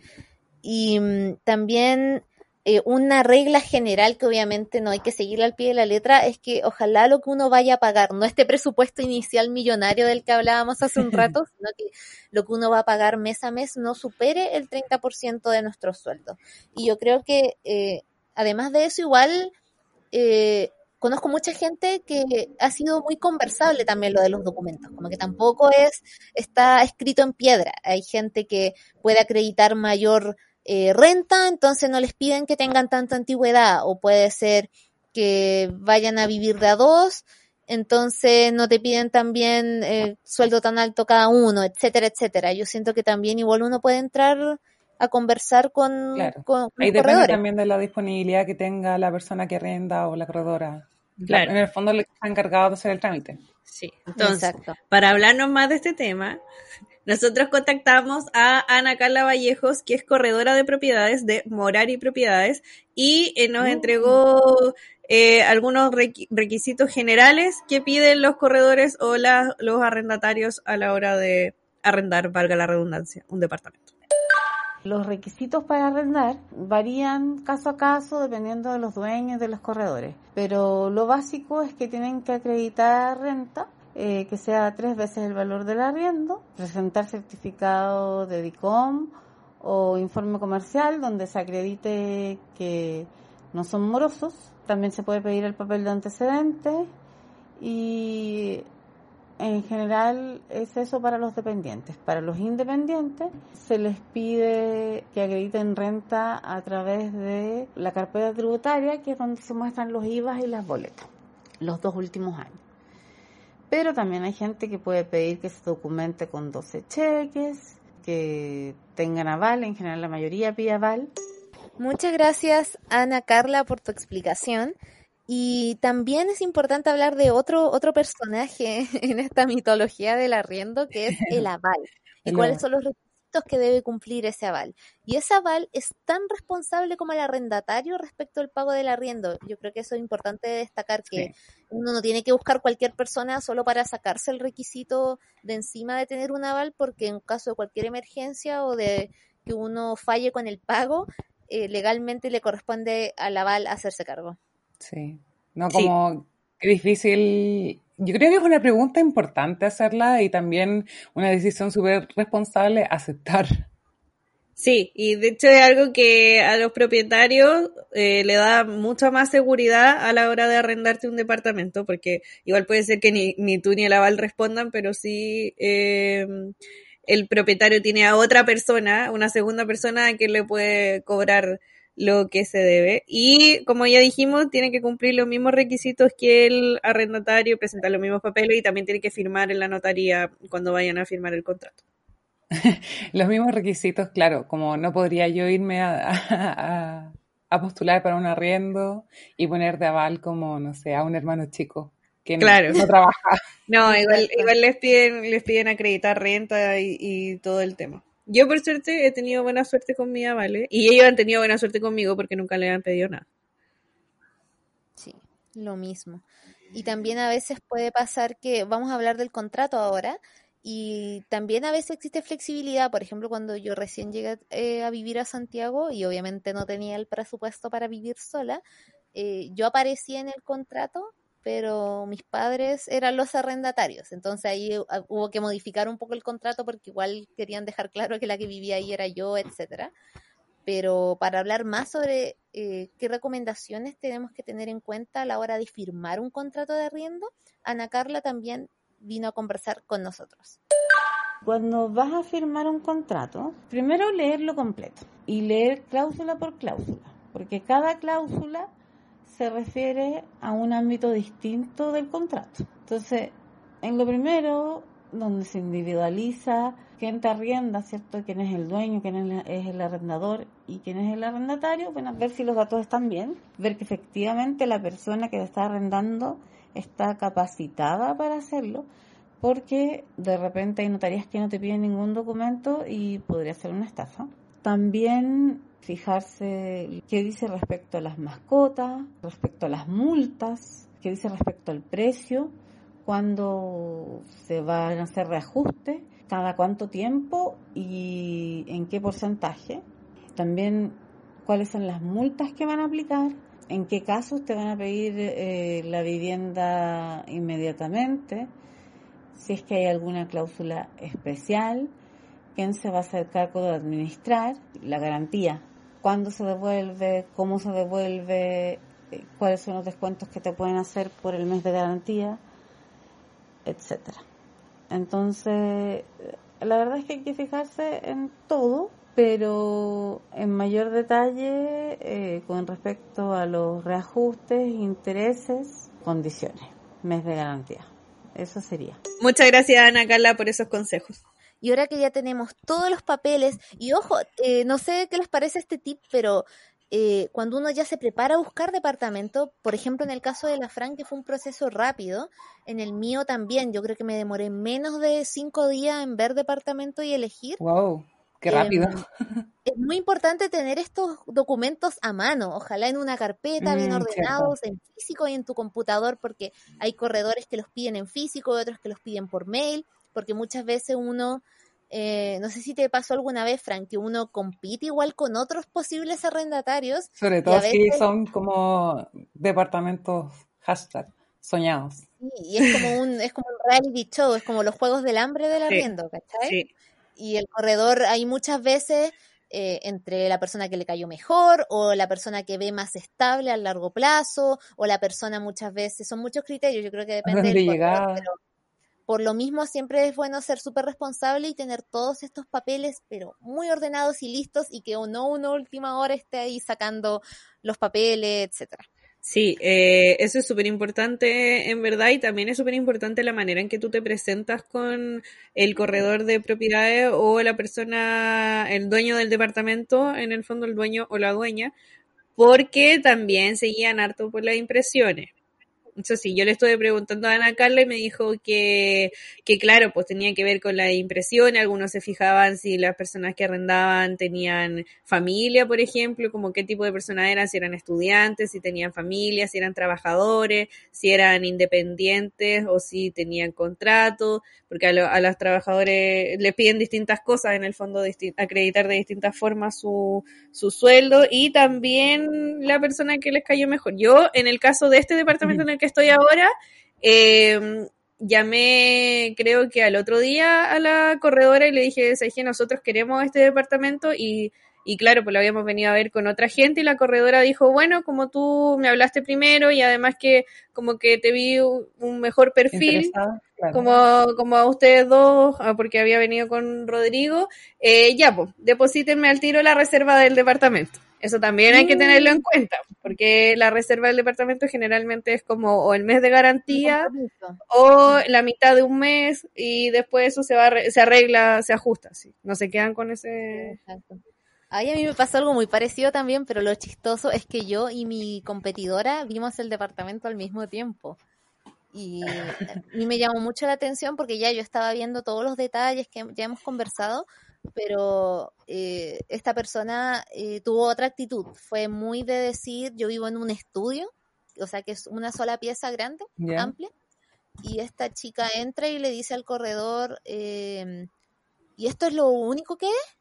Y mm, también eh, una regla general que obviamente no hay que seguir al pie de la letra es que ojalá lo que uno vaya a pagar, no este presupuesto inicial millonario del que hablábamos hace un rato, sino que lo que uno va a pagar mes a mes no supere el 30% de nuestro sueldo. Y yo creo que eh, además de eso igual... Eh, conozco mucha gente que ha sido muy conversable también lo de los documentos, como que tampoco es, está escrito en piedra. Hay gente que puede acreditar mayor eh, renta, entonces no les piden que tengan tanta antigüedad, o puede ser que vayan a vivir de a dos, entonces no te piden también eh, sueldo tan alto cada uno, etcétera, etcétera. Yo siento que también igual uno puede entrar a conversar con, Claro. con Ahí los depende corredores. también de la disponibilidad que tenga la persona que arrenda o la corredora. Claro. En el fondo le está encargado de hacer el trámite. Sí, entonces, Exacto. para hablarnos más de este tema, nosotros contactamos a Ana Carla Vallejos, que es corredora de propiedades de Morari Propiedades, y eh, nos Mm. entregó eh, algunos requi- requisitos generales que piden los corredores o la- los arrendatarios a la hora de arrendar, valga la redundancia, un departamento. Los requisitos para arrendar varían caso a caso dependiendo de los dueños de los corredores, pero lo básico es que tienen que acreditar renta, eh, que sea tres veces el valor del arriendo, presentar certificado de DICOM o informe comercial donde se acredite que no son morosos. También se puede pedir el papel de antecedentes y en general es eso para los dependientes. Para los independientes se les pide que acrediten renta a través de la carpeta tributaria, que es donde se muestran los IVAs y las boletas, los dos últimos años. Pero también hay gente que puede pedir que se documente con 12 cheques, que tengan aval, en general la mayoría pide aval. Muchas gracias, Ana Carla, por tu explicación. Y también es importante hablar de otro, otro personaje en esta mitología del arriendo, que es el aval. ¿Y cuáles son los requisitos que debe cumplir ese aval? Y ese aval es tan responsable como el arrendatario respecto al pago del arriendo. Yo creo que eso es importante destacar, que uno no tiene que buscar cualquier persona solo para sacarse el requisito de encima de tener un aval, porque en caso de cualquier emergencia o de que uno falle con el pago, eh, legalmente le corresponde al aval hacerse cargo. Sí. No, Sí. como qué difícil. Yo creo que es una pregunta importante hacerla y también una decisión súper responsable aceptar. Sí, y de hecho es algo que a los propietarios eh, le da mucha más seguridad a la hora de arrendarte un departamento, porque igual puede ser que ni, ni tú ni el aval respondan, pero sí eh, el propietario tiene a otra persona, una segunda persona a quien le puede cobrar lo que se debe. Y como ya dijimos, tiene que cumplir los mismos requisitos que el arrendatario, presentar los mismos papeles y también tiene que firmar en la notaría cuando vayan a firmar el contrato. Los mismos requisitos, claro, como no podría yo irme a, a- a postular para un arriendo y poner de aval como, no sé, a un hermano chico que no- Claro. no trabaja. No, igual, igual les piden, les piden acreditar renta y, y todo el tema. Yo por suerte he tenido buena suerte con mi avale y ellos han tenido buena suerte conmigo porque nunca le han pedido nada. Sí, lo mismo. Y también a veces puede pasar que, vamos a hablar del contrato ahora, y también a veces existe flexibilidad. Por ejemplo, cuando yo recién llegué eh, a vivir a Santiago y obviamente no tenía el presupuesto para vivir sola, eh, yo aparecía en el contrato, pero mis padres eran los arrendatarios. Entonces ahí eh, hubo que modificar un poco el contrato porque igual querían dejar claro que la que vivía ahí era yo, etcétera. Pero para hablar más sobre eh, qué recomendaciones tenemos que tener en cuenta a la hora de firmar un contrato de arriendo, Ana Carla también vino a conversar con nosotros. Cuando vas a firmar un contrato, primero leerlo completo y leer cláusula por cláusula, porque cada cláusula se refiere a un ámbito distinto del contrato. Entonces, en lo primero, donde se individualiza quién te arrienda, ¿cierto? Quién es el dueño, quién es el arrendador y quién es el arrendatario, bueno, ver si los datos están bien, ver que efectivamente la persona que está arrendando está capacitada para hacerlo, porque de repente hay notarías que no te piden ningún documento y podría ser una estafa. También fijarse qué dice respecto a las mascotas, respecto a las multas, qué dice respecto al precio, cuándo se van a hacer reajustes, cada cuánto tiempo y en qué porcentaje. También cuáles son las multas que van a aplicar, en qué casos te van a pedir eh, la vivienda inmediatamente, si es que hay alguna cláusula especial, quién se va a hacer cargo de administrar, la garantía, cuándo se devuelve, cómo se devuelve, eh, cuáles son los descuentos que te pueden hacer por el mes de garantía, etcétera. Entonces, la verdad es que hay que fijarse en todo, pero en mayor detalle eh, con respecto a los reajustes, intereses, condiciones, mes de garantía. Eso sería. Muchas gracias Ana Carla por esos consejos. Y ahora que ya tenemos todos los papeles, y ojo, eh, no sé qué les parece este tip, pero eh, cuando uno ya se prepara a buscar departamento, por ejemplo, en el caso de la Fran, que fue un proceso rápido, en el mío también, yo creo que me demoré menos de cinco días en ver departamento y elegir. ¡Wow! ¡Qué rápido! Em, es muy importante tener estos documentos a mano, ojalá en una carpeta, bien Mm, ordenados, en físico y en tu computador, porque hay corredores que los piden en físico y otros que los piden por mail, porque muchas veces uno eh, no sé si te pasó alguna vez, Frank, que uno compite igual con otros posibles arrendatarios. Sobre y todo a si veces- son como departamentos hashtag soñados. Sí, y es como un, es como un reality show, es como los juegos del hambre del Sí, arriendo, ¿cachai? Sí. Y el corredor, hay muchas veces eh, entre la persona que le cayó mejor o la persona que ve más estable a largo plazo o la persona muchas veces, son muchos criterios, yo creo que depende del de corredor, pero por lo mismo siempre es bueno ser súper responsable y tener todos estos papeles, pero muy ordenados y listos y que no uno a última hora esté ahí sacando los papeles, etcétera. Sí, eh, eso es súper importante en verdad y también es súper importante la manera en que tú te presentas con el corredor de propiedades o la persona, el dueño del departamento, en el fondo el dueño o la dueña, porque también se guían harto por las impresiones. Eso sí, yo le estuve preguntando a Ana Carla y me dijo que, que claro, pues tenía que ver con la impresión, algunos se fijaban si las personas que arrendaban tenían familia, por ejemplo, como qué tipo de personas eran, si eran estudiantes, si tenían familia, si eran trabajadores, si eran independientes o si tenían contrato, porque a, lo- a los trabajadores les piden distintas cosas, en el fondo acreditar de distintas formas su, su sueldo y también la persona que les cayó mejor. Yo, en el caso de este departamento en el que estoy ahora, eh, llamé, creo que al otro día a la corredora y le dije, ¿sabes qué? Nosotros queremos este departamento y, y claro, pues lo habíamos venido a ver con otra gente y la corredora dijo, bueno, como tú me hablaste primero y además que como que te vi un mejor perfil, como, como a ustedes dos, ah, porque había venido con Rodrigo, eh, ya, pues, deposítenme al tiro la reserva del departamento. Eso también hay que tenerlo en cuenta, porque la reserva del departamento generalmente es como o el mes de garantía o la mitad de un mes y después eso se va se arregla, se ajusta, sí. No se quedan con ese... Exacto. Ahí a mí me pasó algo muy parecido también, pero lo chistoso es que yo y mi competidora vimos el departamento al mismo tiempo. Y a mí me llamó mucho la atención porque ya yo estaba viendo todos los detalles que ya hemos conversado, pero eh, esta persona eh, tuvo otra actitud. Fue muy de decir, yo vivo en un estudio, o sea que es una sola pieza grande, amplia, y esta chica entra y le dice al corredor, eh, ¿y esto es lo único que es?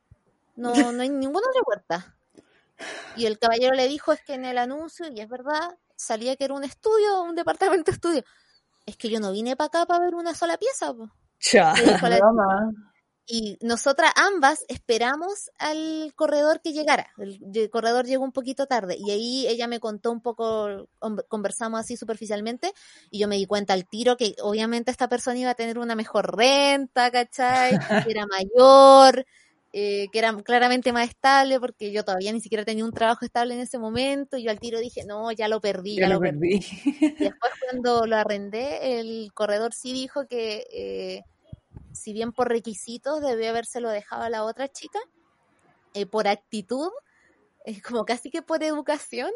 No, no hay ninguna otra puerta. Y el caballero le dijo, es que en el anuncio, y es verdad, salía que era un estudio, un departamento estudio. Es que yo no vine para acá para ver una sola pieza. po". Broma. Y nosotras ambas esperamos al corredor que llegara. El, el corredor llegó un poquito tarde y ahí ella me contó un poco, con- conversamos así superficialmente y yo me di cuenta al tiro que obviamente esta persona iba a tener una mejor renta, ¿cachai? Que era mayor, eh, que era claramente más estable porque yo todavía ni siquiera tenía un trabajo estable en ese momento y yo al tiro dije, no, ya lo perdí, ya, lo perdí. perdí. Y después cuando lo arrendé, el corredor sí dijo que eh, si bien por requisitos debió habérselo dejado a la otra chica, eh, por actitud, eh, como casi que por educación,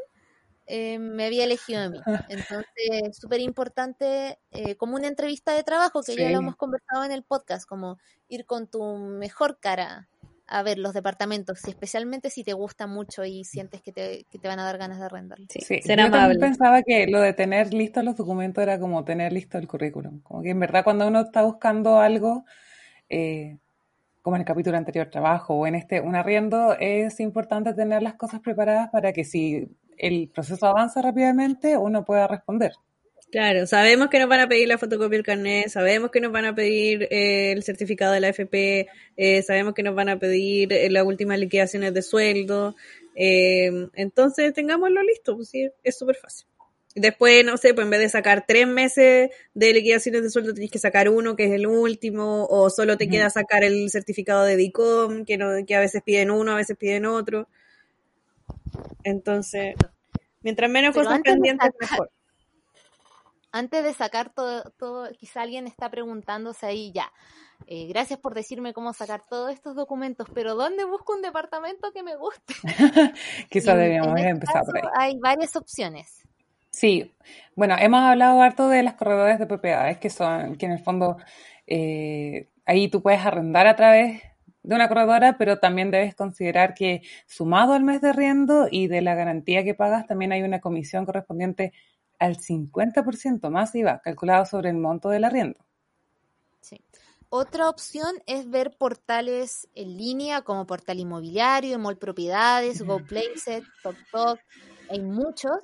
eh, me había elegido a mí. Entonces, súper importante, eh, como una entrevista de trabajo, que ya lo hemos conversado en el podcast, como ir con tu mejor cara a ver los departamentos, y especialmente si te gusta mucho y sientes que te, que te van a dar ganas de arrendarlo. Sí, Sí, ser yo también pensaba que lo de tener listos los documentos era como tener listo el currículum. Como que en verdad cuando uno está buscando algo, eh, como en el capítulo anterior, trabajo o en este un arriendo, es importante tener las cosas preparadas para que si el proceso avanza rápidamente, uno pueda responder. Claro, sabemos que nos van a pedir la fotocopia del carnet, sabemos que nos van a pedir eh, el certificado de la FP, eh, sabemos que nos van a pedir eh, las últimas liquidaciones de sueldo, entonces tengámoslo listo, pues sí, es súper fácil. Después, no sé, pues en vez de sacar tres meses de liquidaciones de sueldo, tenés que sacar uno, que es el último, o solo te queda sacar el certificado de DICOM, que, no, que a veces piden uno, a veces piden otro. Entonces, mientras menos cosas pendientes, mejor antes de sacar todo, todo, quizá alguien está preguntándose ahí ya. Eh, gracias por decirme cómo sacar todos estos documentos, pero ¿dónde busco un departamento que me guste? quizá debíamos este empezar por ahí. Hay varias opciones. Sí, bueno, hemos hablado harto de las corredores de propiedades, que son, que en el fondo, eh, ahí tú puedes arrendar a través de una corredora, pero también debes considerar que sumado al mes de arriendo y de la garantía que pagas, también hay una comisión correspondiente al 50% más IVA calculado sobre el monto del arriendo. Sí. Otra opción es ver portales en línea como Portal Inmobiliario, Mall Propiedades, GoPlaces, TokTok, hay muchos.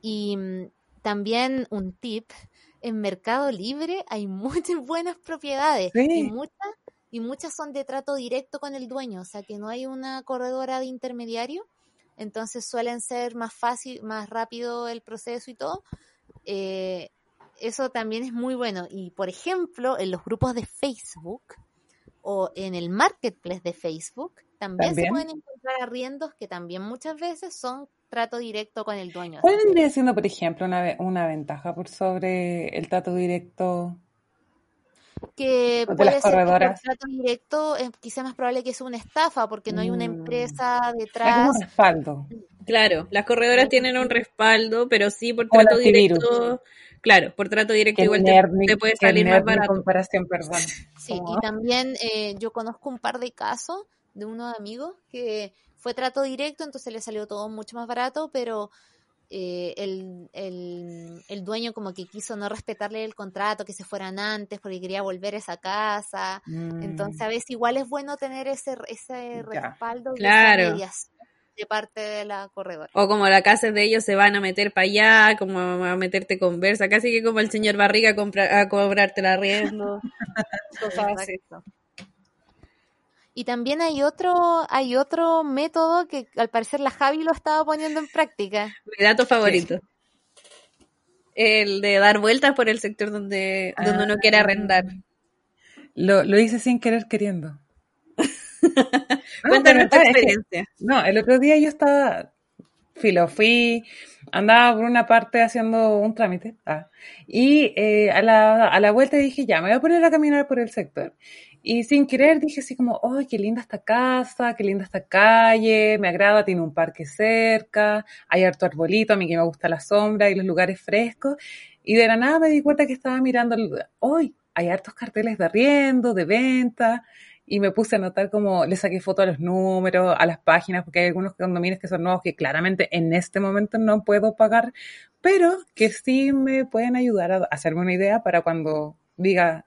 Y mm, también un tip, en Mercado Libre hay muchas buenas propiedades y muchas y muchas son de trato directo con el dueño, o sea que no hay una corredora de intermediario entonces suelen ser más fácil, más rápido el proceso y todo. Eh, eso también es muy bueno. Y por ejemplo, en los grupos de Facebook o en el marketplace de Facebook, también, se pueden encontrar arriendos que también muchas veces son trato directo con el dueño. ¿Cuál vendría siendo, por ejemplo, una, una ventaja por sobre el trato directo que puede ser trato directo es quizá más probable que sea una estafa porque no hay una mm. empresa detrás. Hay un respaldo. Claro, las corredoras tienen un respaldo, pero sí por trato directo. Claro, por trato directo igual te, puede salir más barato. comparación, perdón. Sí, y también eh, yo conozco un par de casos de unos amigos que fue trato directo, entonces le salió todo mucho más barato, pero eh, el, el, dueño como que quiso no respetarle el contrato, que se fueran antes porque quería volver a esa casa. Entonces mm. a veces igual es bueno tener ese, ese respaldo claro. de parte de la corredora. O como la casa de ellos se van a meter para allá, como a meterte conversa, casi que como el señor Barriga a, a cobrarte la arriendo. Y también hay otro, hay otro método que al parecer la Javi lo estaba poniendo en práctica. Mi dato favorito. El de dar vueltas por el sector donde, donde uno quiere arrendar. Lo, lo hice sin querer queriendo. Cuéntanos tu experiencia. no, el otro día yo estaba, filo, fui, andaba por una parte haciendo un trámite, ah, y eh, a, la, a la vuelta dije, ya, me voy a poner a caminar por el sector. Y sin querer dije así como, ¡ay, qué linda esta casa! ¡Qué linda esta calle! Me agrada, tiene un parque cerca, hay harto arbolito, a mí que me gusta la sombra y los lugares frescos. Y de la nada me di cuenta que estaba mirando, ¡ay! Hay hartos carteles de arriendo, de venta. Y me puse a notar como le saqué foto a los números, a las páginas, porque hay algunos condominios que son nuevos que claramente en este momento no puedo pagar, pero que sí me pueden ayudar a hacerme una idea para cuando diga,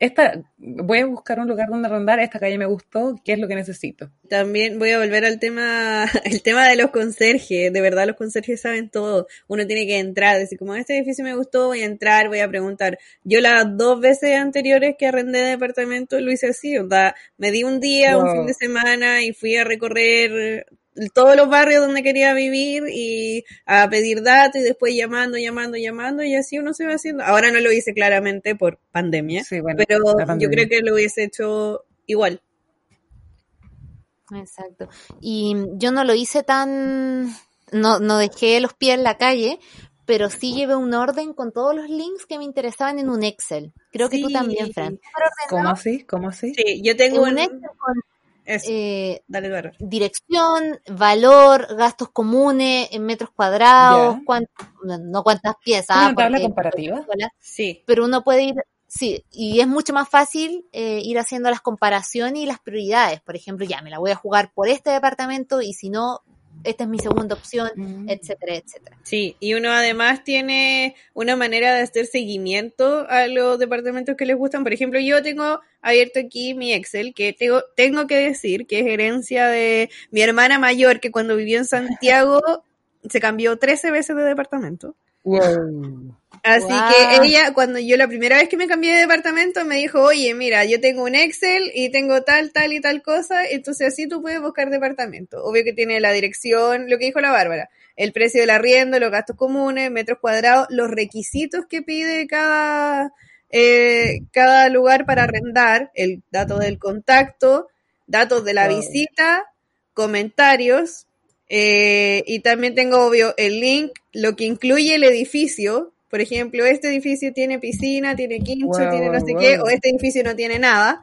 esta, voy a buscar un lugar donde rondar, esta calle me gustó, ¿qué es lo que necesito? También voy a volver al tema, el tema de los conserjes, de verdad los conserjes saben todo, uno tiene que entrar, decir como este edificio me gustó, voy a entrar, voy a preguntar. Yo las dos veces anteriores que arrendé departamento lo hice así, o sea, me di un día, un fin de semana y fui a recorrer todos los barrios donde quería vivir y a pedir datos y después llamando, llamando, llamando y así uno se va haciendo. Ahora no lo hice claramente por pandemia, pero yo creo que lo hubiese hecho igual. Exacto. Y yo no lo hice tan, no, no dejé los pies en la calle, pero sí llevé un orden con todos los links que me interesaban en un Excel. Creo que tú también, Fran. ¿Cómo así? ¿Cómo así? Sí, yo tengo un, Excel con eh, dirección, valor, gastos comunes en metros cuadrados, no cuántas piezas. ¿Una tabla comparativa? Sí. Pero uno puede ir, sí, y es mucho más fácil eh, ir haciendo las comparaciones y las prioridades. Por ejemplo, ya me la voy a jugar por este departamento y si no, esta es mi segunda opción, Mm. etcétera, etcétera. Sí, y uno además tiene una manera de hacer seguimiento a los departamentos que les gustan. Por ejemplo, yo tengo abierto aquí mi Excel, que tengo, tengo que decir que es herencia de mi hermana mayor, que cuando vivió en Santiago se cambió 13 veces de departamento. Wow. Así que ella, cuando yo la primera vez que me cambié de departamento, me dijo, oye, mira, yo tengo un Excel y tengo tal, tal y tal cosa, entonces así tú puedes buscar departamento. Obvio que tiene la dirección, lo que dijo la Bárbara, el precio del arriendo, los gastos comunes, metros cuadrados, los requisitos que pide cada, eh, cada lugar para arrendar, el dato del contacto, datos de la Wow. visita, comentarios, eh, y también tengo, obvio, el link, lo que incluye el edificio. Por ejemplo, este edificio tiene piscina, tiene quincho, Wow, tiene no sé wow. qué, o este edificio no tiene nada.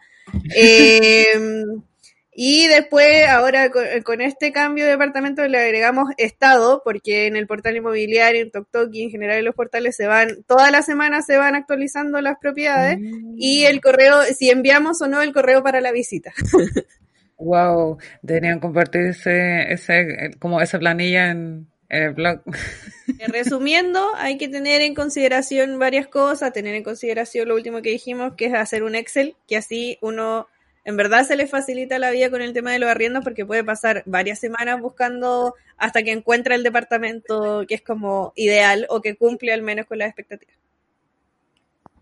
Eh, y después, ahora con, con este cambio de departamento le agregamos estado, porque en el portal inmobiliario, en TokTok y en general en los portales se van, todas las semanas se van actualizando las propiedades Mm. y el correo, si enviamos o no el correo para la visita. Wow, deberían compartir ese, ese, como esa planilla en el blog. Eh, Resumiendo, hay que tener en consideración varias cosas, tener en consideración lo último que dijimos, que es hacer un Excel, que así uno en verdad se le facilita la vida con el tema de los arriendos porque puede pasar varias semanas buscando hasta que encuentra el departamento que es como ideal o que cumple al menos con las expectativas.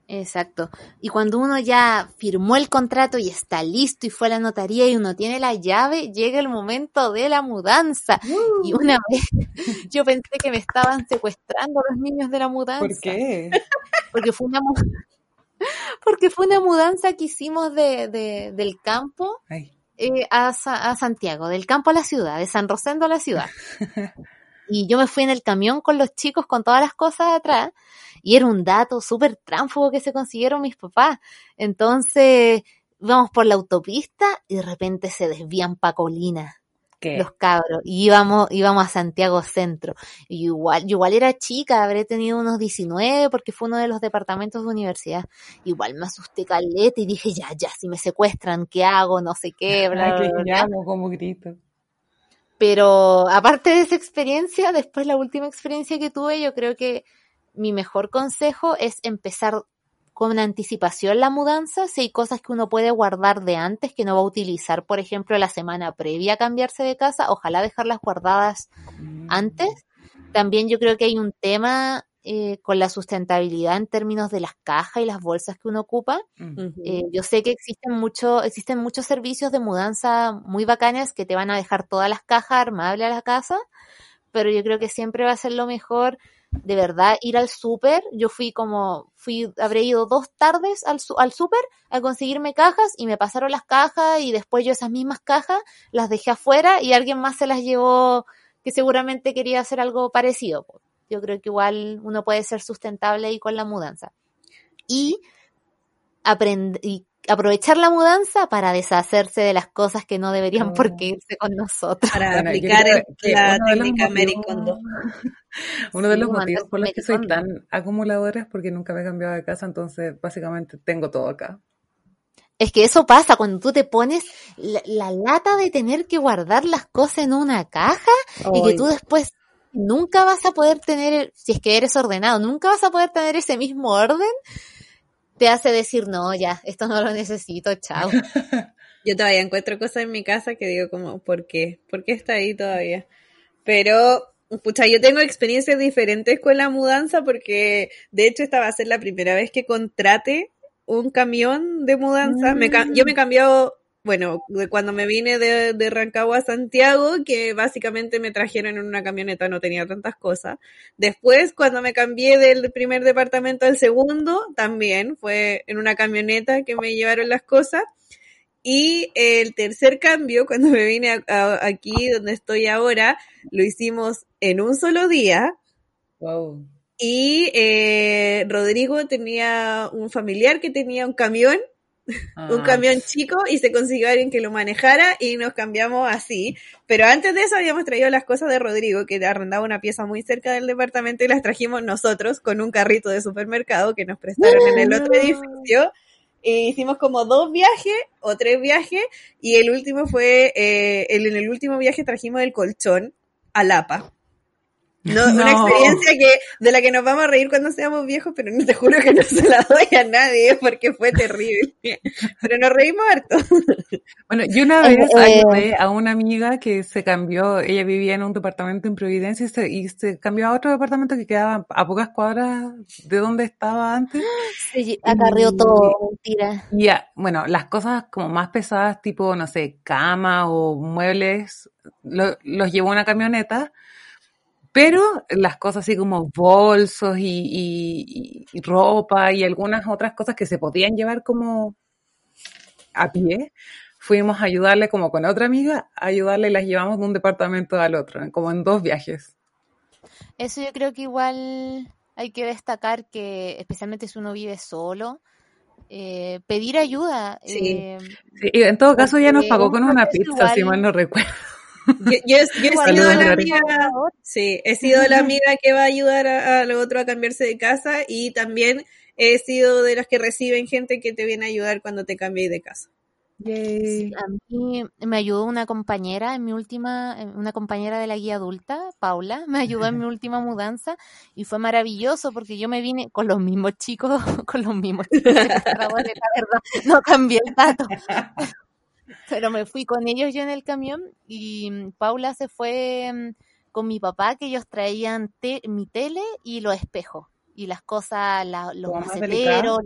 Exacto. Y cuando uno ya firmó el contrato y está listo y fue a la notaría y uno tiene la llave, llega el momento de la mudanza. Y una vez yo pensé que me estaban secuestrando los niños de la mudanza. ¿Por qué? Porque fue una, porque fue una mudanza que hicimos de, de- del campo eh, a, a Santiago, del campo a la ciudad, de San Rosendo a la ciudad. Y yo me fui en el camión con los chicos con todas las cosas atrás y era un dato súper tránfugo que se consiguieron mis papás. Entonces íbamos por la autopista y de repente se desvían pa' colina ¿qué? los cabros y íbamos, íbamos a Santiago Centro. Y igual, yo igual era chica, habré tenido unos 19 porque fue uno de los departamentos de universidad. Igual me asusté caleta y dije, ya, ya, si me secuestran, ¿qué hago? No sé qué, bla, como grito. Pero aparte de esa experiencia, después la última experiencia que tuve, yo creo que mi mejor consejo es empezar con anticipación la mudanza, si hay cosas que uno puede guardar de antes que no va a utilizar, por ejemplo, la semana previa a cambiarse de casa, ojalá dejarlas guardadas antes. También yo creo que hay un tema eh, con la sustentabilidad en términos de las cajas y las bolsas que uno ocupa. Mm. Eh, yo sé que existen mucho, existen muchos servicios de mudanza muy bacanas que te van a dejar todas las cajas armables a la casa, pero yo creo que siempre va a ser lo mejor de verdad ir al súper. Yo fui como, fui, habré ido dos tardes al, al súper a conseguirme cajas y me pasaron las cajas y después yo esas mismas cajas las dejé afuera y alguien más se las llevó que seguramente quería hacer algo parecido. Yo creo que igual uno puede ser sustentable ahí con la mudanza. Y aprend- y aprovechar la mudanza para deshacerse de las cosas que no deberían por Oh. qué irse con nosotros. Para Bueno, aplicar la uno de los técnica Kondo. Uno de los motivos por los que soy tan acumuladora es porque nunca me he cambiado de casa, entonces básicamente tengo todo acá. Es que eso pasa cuando tú te pones la, la lata de tener que guardar las cosas en una caja y que tú después nunca vas a poder tener, si es que eres ordenado, nunca vas a poder tener ese mismo orden, te hace decir, no, ya, esto no lo necesito, chao. Yo todavía encuentro cosas en mi casa que digo como, ¿por qué? ¿Por qué está ahí todavía? Pero, pucha, yo tengo experiencias diferentes con la mudanza porque de hecho esta va a ser la primera vez que contrate un camión de mudanza. Me yo me he cambiado, bueno, de cuando me vine de, de Rancagua a Santiago, que básicamente me trajeron en una camioneta, no tenía tantas cosas. Después, cuando me cambié del primer departamento al segundo, también fue en una camioneta que me llevaron las cosas. Y el tercer cambio, cuando me vine a- a- aquí donde estoy ahora, lo hicimos en un solo día. wow. Y eh, Rodrigo tenía un familiar que tenía un camión, un Ah, camión chico, y se consiguió alguien que lo manejara y nos cambiamos así. Pero antes de eso habíamos traído las cosas de Rodrigo, que arrendaba una pieza muy cerca del departamento y las trajimos nosotros con un carrito de supermercado que nos prestaron en el otro edificio. E hicimos como dos viajes o tres viajes y el último fue, eh, el, en el último viaje trajimos el colchón a Lapa. No, Una experiencia que de la que nos vamos a reír cuando seamos viejos, pero no te juro que no se la doy a nadie porque fue terrible. Pero nos reímos harto. Bueno, yo una vez eh, ayudé a una amiga que se cambió, ella vivía en un departamento en Providencia y se, y se cambió a otro departamento que quedaba a pocas cuadras de donde estaba antes. Sí, acarreó todo, mentira. Y ya, bueno, las cosas como más pesadas, tipo, no sé, cama o muebles, los llevó una camioneta pero las cosas así como bolsos y, ropa y algunas otras cosas que se podían llevar como a pie, fuimos a ayudarle como con otra amiga, a ayudarle y las llevamos de un departamento al otro, como en dos viajes. Eso yo creo que igual hay que destacar que especialmente si uno vive solo, eh, pedir ayuda. Sí. Eh, en todo caso ya nos pagó con una pizza, si mal no recuerdo. Yo, he sido la amiga, sí, he sido la amiga que va a ayudar al otro a cambiarse de casa y también he sido de las que reciben gente que te viene a ayudar cuando te cambies de casa. a mí me ayudó una compañera en mi última, una compañera de la guía adulta, Paula, me ayudó en mi última mudanza y fue maravilloso porque yo me vine con los mismos chicos, con los mismos chicos, la verdad, no cambié el dato. Pero me fui con ellos yo en el camión y mm, Paula se fue mm, con mi papá, que ellos traían mi tele y los espejos. Y las cosas, los maceteros,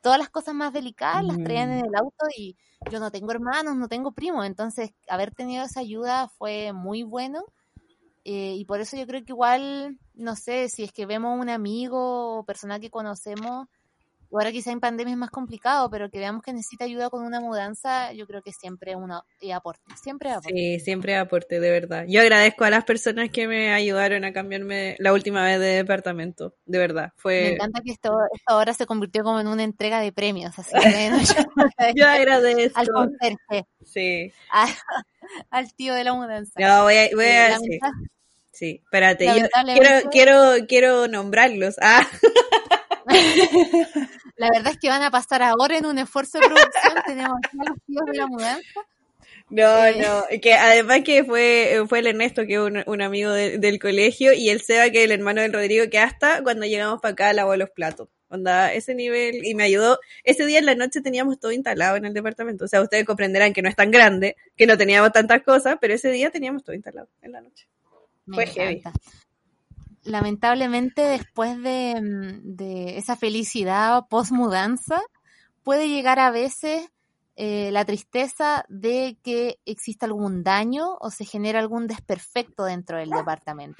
todas las cosas más delicadas las traían en mm. el auto y yo no tengo hermanos, no tengo primos. Entonces, haber tenido esa ayuda fue muy bueno. Eh, y por eso yo creo que igual, no sé, si es que vemos un amigo o persona que conocemos ahora quizá en pandemia es más complicado, pero que veamos que necesita ayuda con una mudanza, yo creo que siempre uno aporte, siempre aporte. Sí, siempre aporte, de verdad. Yo agradezco a las personas que me ayudaron a cambiarme la última vez de departamento, de verdad. Fue... Me encanta que esto, ahora se convirtió como en una entrega de premios, así que yo, agradezco. Al conserje. Sí. al tío de la mudanza. No, voy a... Voy a sí. sí. espérate, yo quiero, quiero, quiero nombrarlos. Ah. la verdad es que van a pasar ahora en un esfuerzo de producción. Tenemos a los tíos de la mudanza. No, eh. no, que además que fue, fue el Ernesto, que es un, amigo del colegio, y el Seba, que es el hermano del Rodrigo, que hasta cuando llegamos para acá lavó los platos. Onda, ese nivel, y me ayudó. Ese día en la noche teníamos todo instalado en el departamento. O sea, ustedes comprenderán que no es tan grande, que no teníamos tantas cosas, pero ese día teníamos todo instalado en la noche. fue heavy lamentablemente después mm, de, esa felicidad post mudanza, puede llegar a veces eh, la tristeza de que exista algún daño o se genera algún desperfecto dentro del departamento.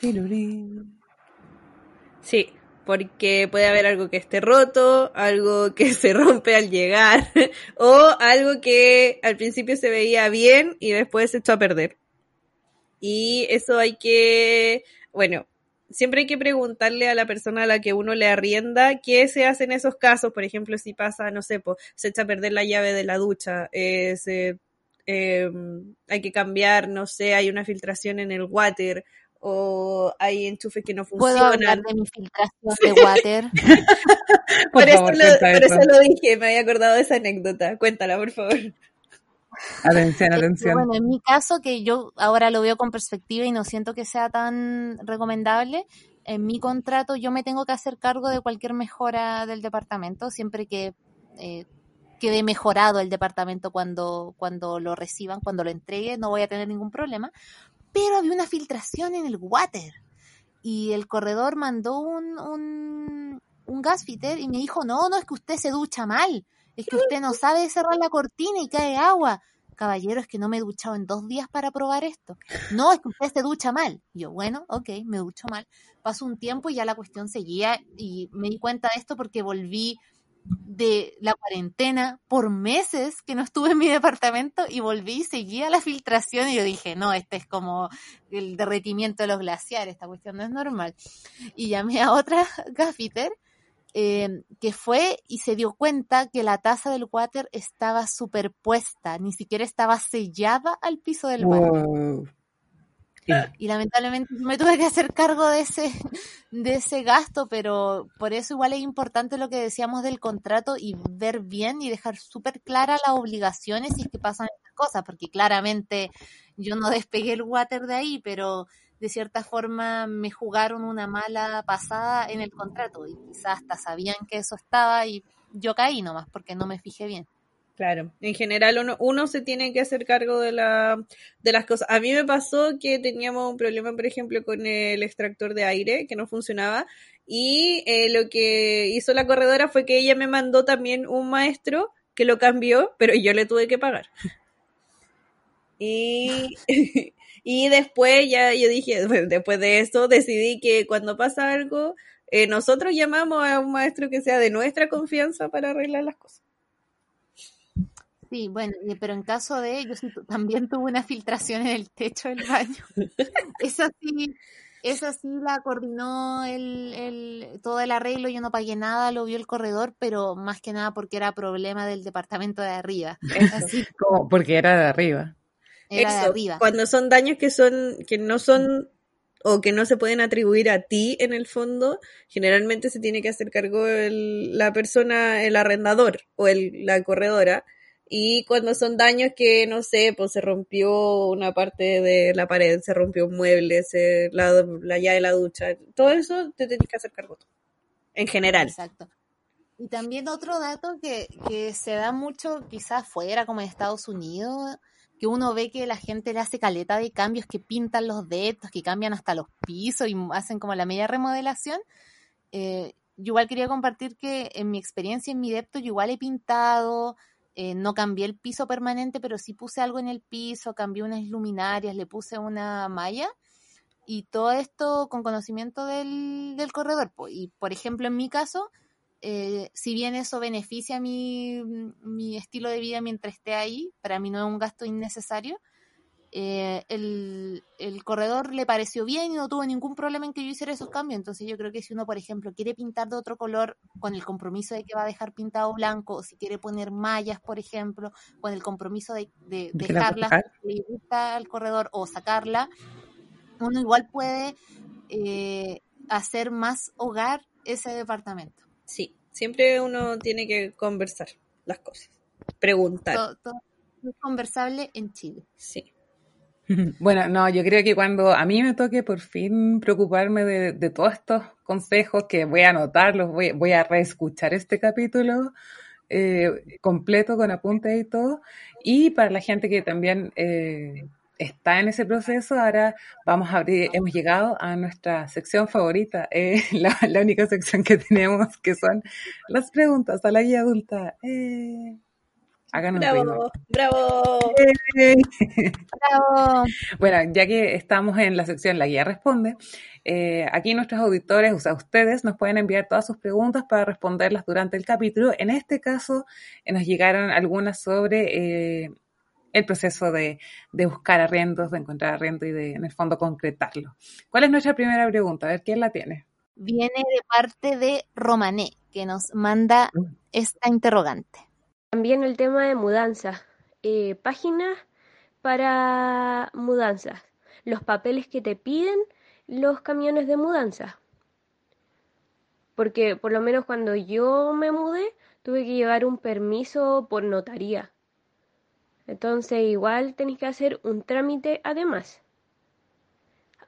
Sí, porque puede haber algo que esté roto, algo que se rompe al llegar, o algo que al principio se veía bien y después se echó a perder. Y eso hay que, bueno, siempre hay que preguntarle a la persona a la que uno le arrienda qué se hace en esos casos. Por ejemplo, si pasa, no sé, se echa a perder la llave de la ducha, eh, em, hay que cambiar, no sé, hay una filtración en el water o hay enchufes que no funcionan. ¿Puedo hablar de mi filtración de water? por, eso, lo, por eso lo dije, me había acordado de esa anécdota. Cuéntala, por favor. Atención, atención. Bueno, en mi caso, que yo ahora lo veo con perspectiva y no siento que sea tan recomendable, en mi contrato yo me tengo que hacer cargo de cualquier mejora del departamento, siempre que eh, quede mejorado el departamento cuando, cuando lo reciban, cuando lo entregue, no voy a tener ningún problema. Pero había una filtración en el water y el corredor mandó un, un, un gasfitter y me dijo, no, no, es que usted se ducha mal es que usted no sabe cerrar la cortina y cae agua. Caballero, es que no me he duchado en dos días para probar esto. No, es que usted se ducha mal. yo, bueno, ok, me ducho mal. Pasó un tiempo y ya la cuestión seguía y me di cuenta de esto porque volví de la cuarentena por meses que no estuve en mi departamento y volví y seguía la filtración y yo dije, no, este es como el derretimiento de los glaciares, esta cuestión no es normal. Y llamé a otra gafiter Em, que fue y se dio cuenta que la taza del water estaba superpuesta, ni siquiera estaba sellada al piso del baño. Y lamentablemente me tuve que hacer cargo de ese, de ese gasto, pero por eso igual es importante lo que decíamos del contrato y ver bien y dejar súper claras las obligaciones si es que pasan estas cosas, porque claramente yo no despegué el water de ahí, pero de cierta forma me jugaron una mala pasada en el contrato y quizás hasta sabían que eso estaba y yo caí nomás porque no me fijé bien. Claro, en general uno, uno se tiene que hacer cargo de, la, de las cosas. A mí me pasó que teníamos un problema, por ejemplo, con el extractor de aire que no funcionaba y eh, lo que hizo la corredora fue que ella me mandó también un maestro que lo cambió, pero yo le tuve que pagar. Y, y después ya yo dije, después de eso decidí que cuando pasa algo, eh, nosotros llamamos a un maestro que sea de nuestra confianza para arreglar las cosas. Sí, bueno, pero en caso de ellos también tuve una filtración en el techo del baño. esa sí, esa sí la coordinó el, el, todo el arreglo, yo no pagué nada, lo vio el corredor, pero más que nada porque era problema del departamento de arriba. Así. Como porque era de arriba. Era de arriba. Cuando son daños que son, que no son o que no se pueden atribuir a ti en el fondo, generalmente se tiene que hacer cargo el, la persona, el arrendador o el, la corredora. Y cuando son daños que, no sé, pues se rompió una parte de la pared, se rompió un mueble, se, la, la llave de la ducha, todo eso te tienes que hacer cargo tú. En general. Exacto. Y también otro dato que, que se da mucho quizás fuera, como en Estados Unidos, que uno ve que la gente le hace caleta de cambios, que pintan los dedos, que cambian hasta los pisos y hacen como la media remodelación. Eh, yo igual quería compartir que en mi experiencia en mi depto yo igual he pintado, eh, no cambié el piso permanente, pero sí puse algo en el piso, cambié unas luminarias, le puse una malla y todo esto con conocimiento del, del corredor. Y por ejemplo, en mi caso, eh, si bien eso beneficia mi, mi, estilo de vida mientras esté ahí, para mí no es un gasto innecesario, eh, el, el, corredor le pareció bien y no tuvo ningún problema en que yo hiciera esos cambios. Entonces yo creo que si uno, por ejemplo, quiere pintar de otro color con el compromiso de que va a dejar pintado blanco, o si quiere poner mallas, por ejemplo, con el compromiso de, de, de dejarla, le gusta al corredor o sacarla, uno igual puede eh, hacer más hogar ese departamento. Sí, siempre uno tiene que conversar las cosas, preguntar. Todo, todo es conversable en Chile. Sí. Bueno, no, yo creo que cuando a mí me toque por fin preocuparme de, de todos estos consejos que voy a anotarlos, voy, voy a reescuchar este capítulo eh, completo con apuntes y todo. Y para la gente que también eh, está en ese proceso, ahora vamos a abrir, hemos llegado a nuestra sección favorita, eh, la, la, única sección que tenemos, que son las preguntas a la guía adulta. Eh, hagan un bravo, bravo. Eh. Bravo. Bueno, ya que estamos en la sección La Guía Responde, eh, aquí nuestros auditores, o sea, ustedes nos pueden enviar todas sus preguntas para responderlas durante el capítulo. En este caso, eh, nos llegaron algunas sobre el proceso de, de, buscar arriendos, de encontrar arriendo y de, en el fondo, concretarlo. ¿Cuál es nuestra primera pregunta? A ver, ¿quién la tiene? Viene de parte de Romané, que nos manda esta interrogante. También el tema de mudanza. Eh, páginas para mudanzas. Los papeles que te piden los camiones de mudanza. Porque por lo menos cuando yo me mudé, tuve que llevar un permiso por notaría. Entonces igual tenés que hacer un trámite además.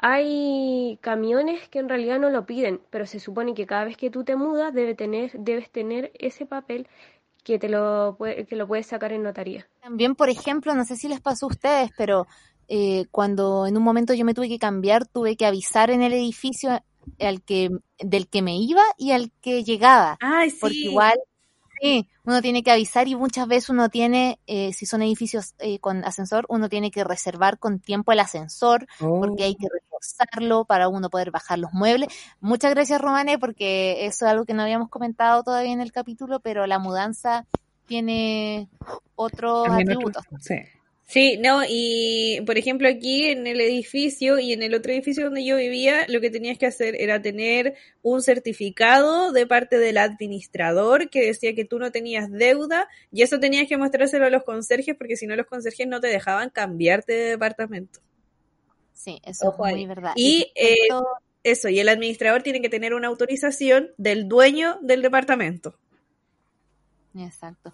Hay camiones que en realidad no lo piden, pero se supone que cada vez que tú te mudas debe tener, debes tener ese papel que te lo, que lo puedes sacar en notaría. También, por ejemplo, no sé si les pasó a ustedes, pero eh, cuando en un momento yo me tuve que cambiar, tuve que avisar en el edificio al que, del que me iba y al que llegaba. Ay, sí. Porque igual Sí, uno tiene que avisar y muchas veces uno tiene, eh, si son edificios eh, con ascensor, uno tiene que reservar con tiempo el ascensor oh. porque hay que reforzarlo para uno poder bajar los muebles. Muchas gracias, Romane, porque eso es algo que no habíamos comentado todavía en el capítulo, pero la mudanza tiene otros También atributos. otro- sí. Sí, no, y por ejemplo aquí en el edificio y en el otro edificio donde yo vivía, lo que tenías que hacer era tener un certificado de parte del administrador que decía que tú no tenías deuda y eso tenías que mostrárselo a los conserjes porque si no los conserjes no te dejaban cambiarte de departamento. Sí, eso Ojo es ahí. muy verdad. Y, Y esto- Eso, y el administrador tiene que tener una autorización del dueño del departamento. Exacto.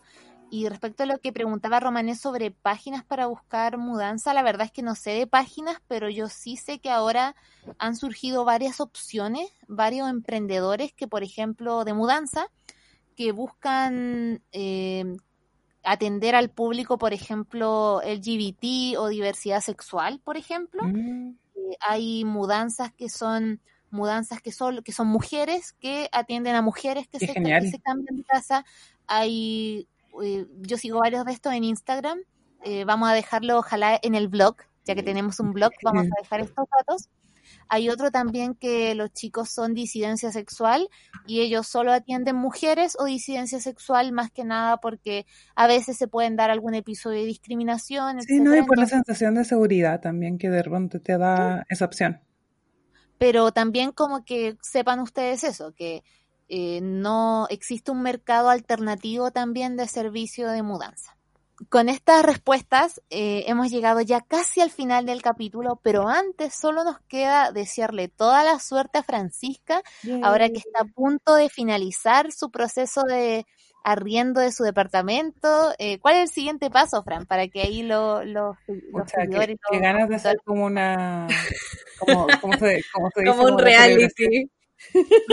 Y respecto a lo que preguntaba Romané sobre páginas para buscar mudanza, la verdad es que no sé de páginas, pero yo sí sé que ahora han surgido varias opciones, varios emprendedores que, por ejemplo, de mudanza, que buscan eh, atender al público, por ejemplo, LGBT o diversidad sexual, por ejemplo. Mm, Eh, hay mudanzas que son mudanzas que son que son mujeres que atienden a mujeres que se, que se cambian de casa. Hay eh, yo sigo varios de estos en Instagram. Eh, vamos a dejarlo ojalá en el blog, ya que tenemos un blog, vamos a dejar estos datos. Hay otro también que los chicos son disidencia sexual y ellos solo atienden mujeres o disidencia sexual más que nada porque a veces se pueden dar algún episodio de discriminación, Sí, no, y por la sensación de seguridad también que de repente te da esa opción. pero también como que sepan ustedes eso, que eh, no existe un mercado alternativo también de servicio de mudanza. Con estas respuestas eh, hemos llegado ya casi al final del capítulo, pero antes solo nos queda desearle toda la suerte a Francisca, ahora que está a punto de finalizar su proceso de arriendo de su departamento. Eh, ¿Cuál es el siguiente paso, Fran? Para que ahí lo- lo- los O sea, que, seguidores... que lo- ganas de hacer como una... Como, como se, como se dice, Como un una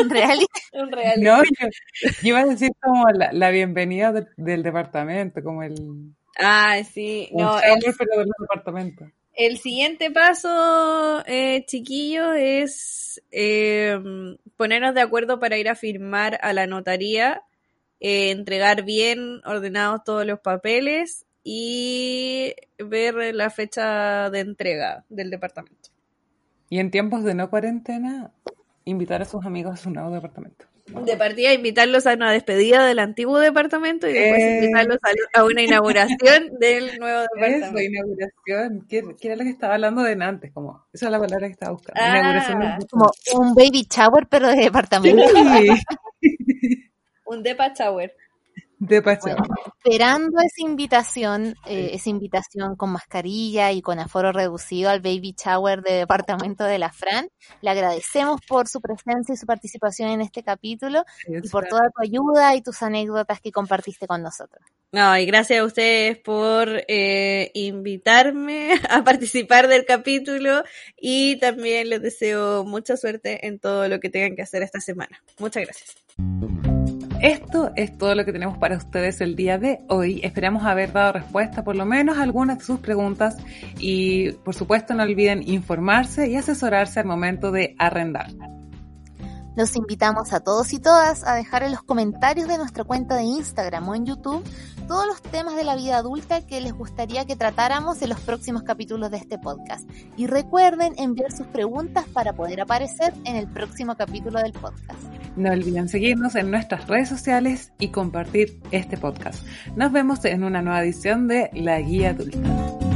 reality. Un reality. No, yo, yo iba a decir como la, la bienvenida de- del departamento, como el... Ah, sí. No, el, pero del departamento. el siguiente paso, eh, chiquillos, es eh, ponernos de acuerdo para ir a firmar a la notaría, eh, entregar bien ordenados todos los papeles y ver la fecha de entrega del departamento. Y en tiempos de no cuarentena, invitar a sus amigos a su nuevo departamento. De partida, invitarlos a una despedida del antiguo departamento y después Eh. invitarlos a, a una inauguración del nuevo Eso, departamento. inauguración. ¿Qué, qué era lo que estaba hablando de antes? Como, esa es la palabra que estaba buscando. Ah. Inauguración como un baby shower, pero de departamento. Sí, Un depa shower. De. Bueno, esperando esa invitación, eh, esa invitación con mascarilla y con aforo reducido al baby shower de departamento de la Fran, le agradecemos por su presencia y su participación en este capítulo y por toda tu ayuda y tus anécdotas que compartiste con nosotros. No, y gracias a ustedes por eh, invitarme a participar del capítulo y también les deseo mucha suerte en todo lo que tengan que hacer esta semana. Muchas gracias. Esto es todo lo que tenemos para ustedes el día de hoy. Esperamos haber dado respuesta por lo menos a algunas de sus preguntas y por supuesto no olviden informarse y asesorarse al momento de arrendar. Los invitamos a todos y todas a dejar en los comentarios de nuestra cuenta de Instagram o en YouTube todos los temas de la vida adulta que les gustaría que tratáramos en los próximos capítulos de este podcast. Y recuerden enviar sus preguntas para poder aparecer en el próximo capítulo del podcast. No olviden seguirnos en nuestras redes sociales y compartir este podcast. Nos vemos en una nueva edición de La Guía Adulta.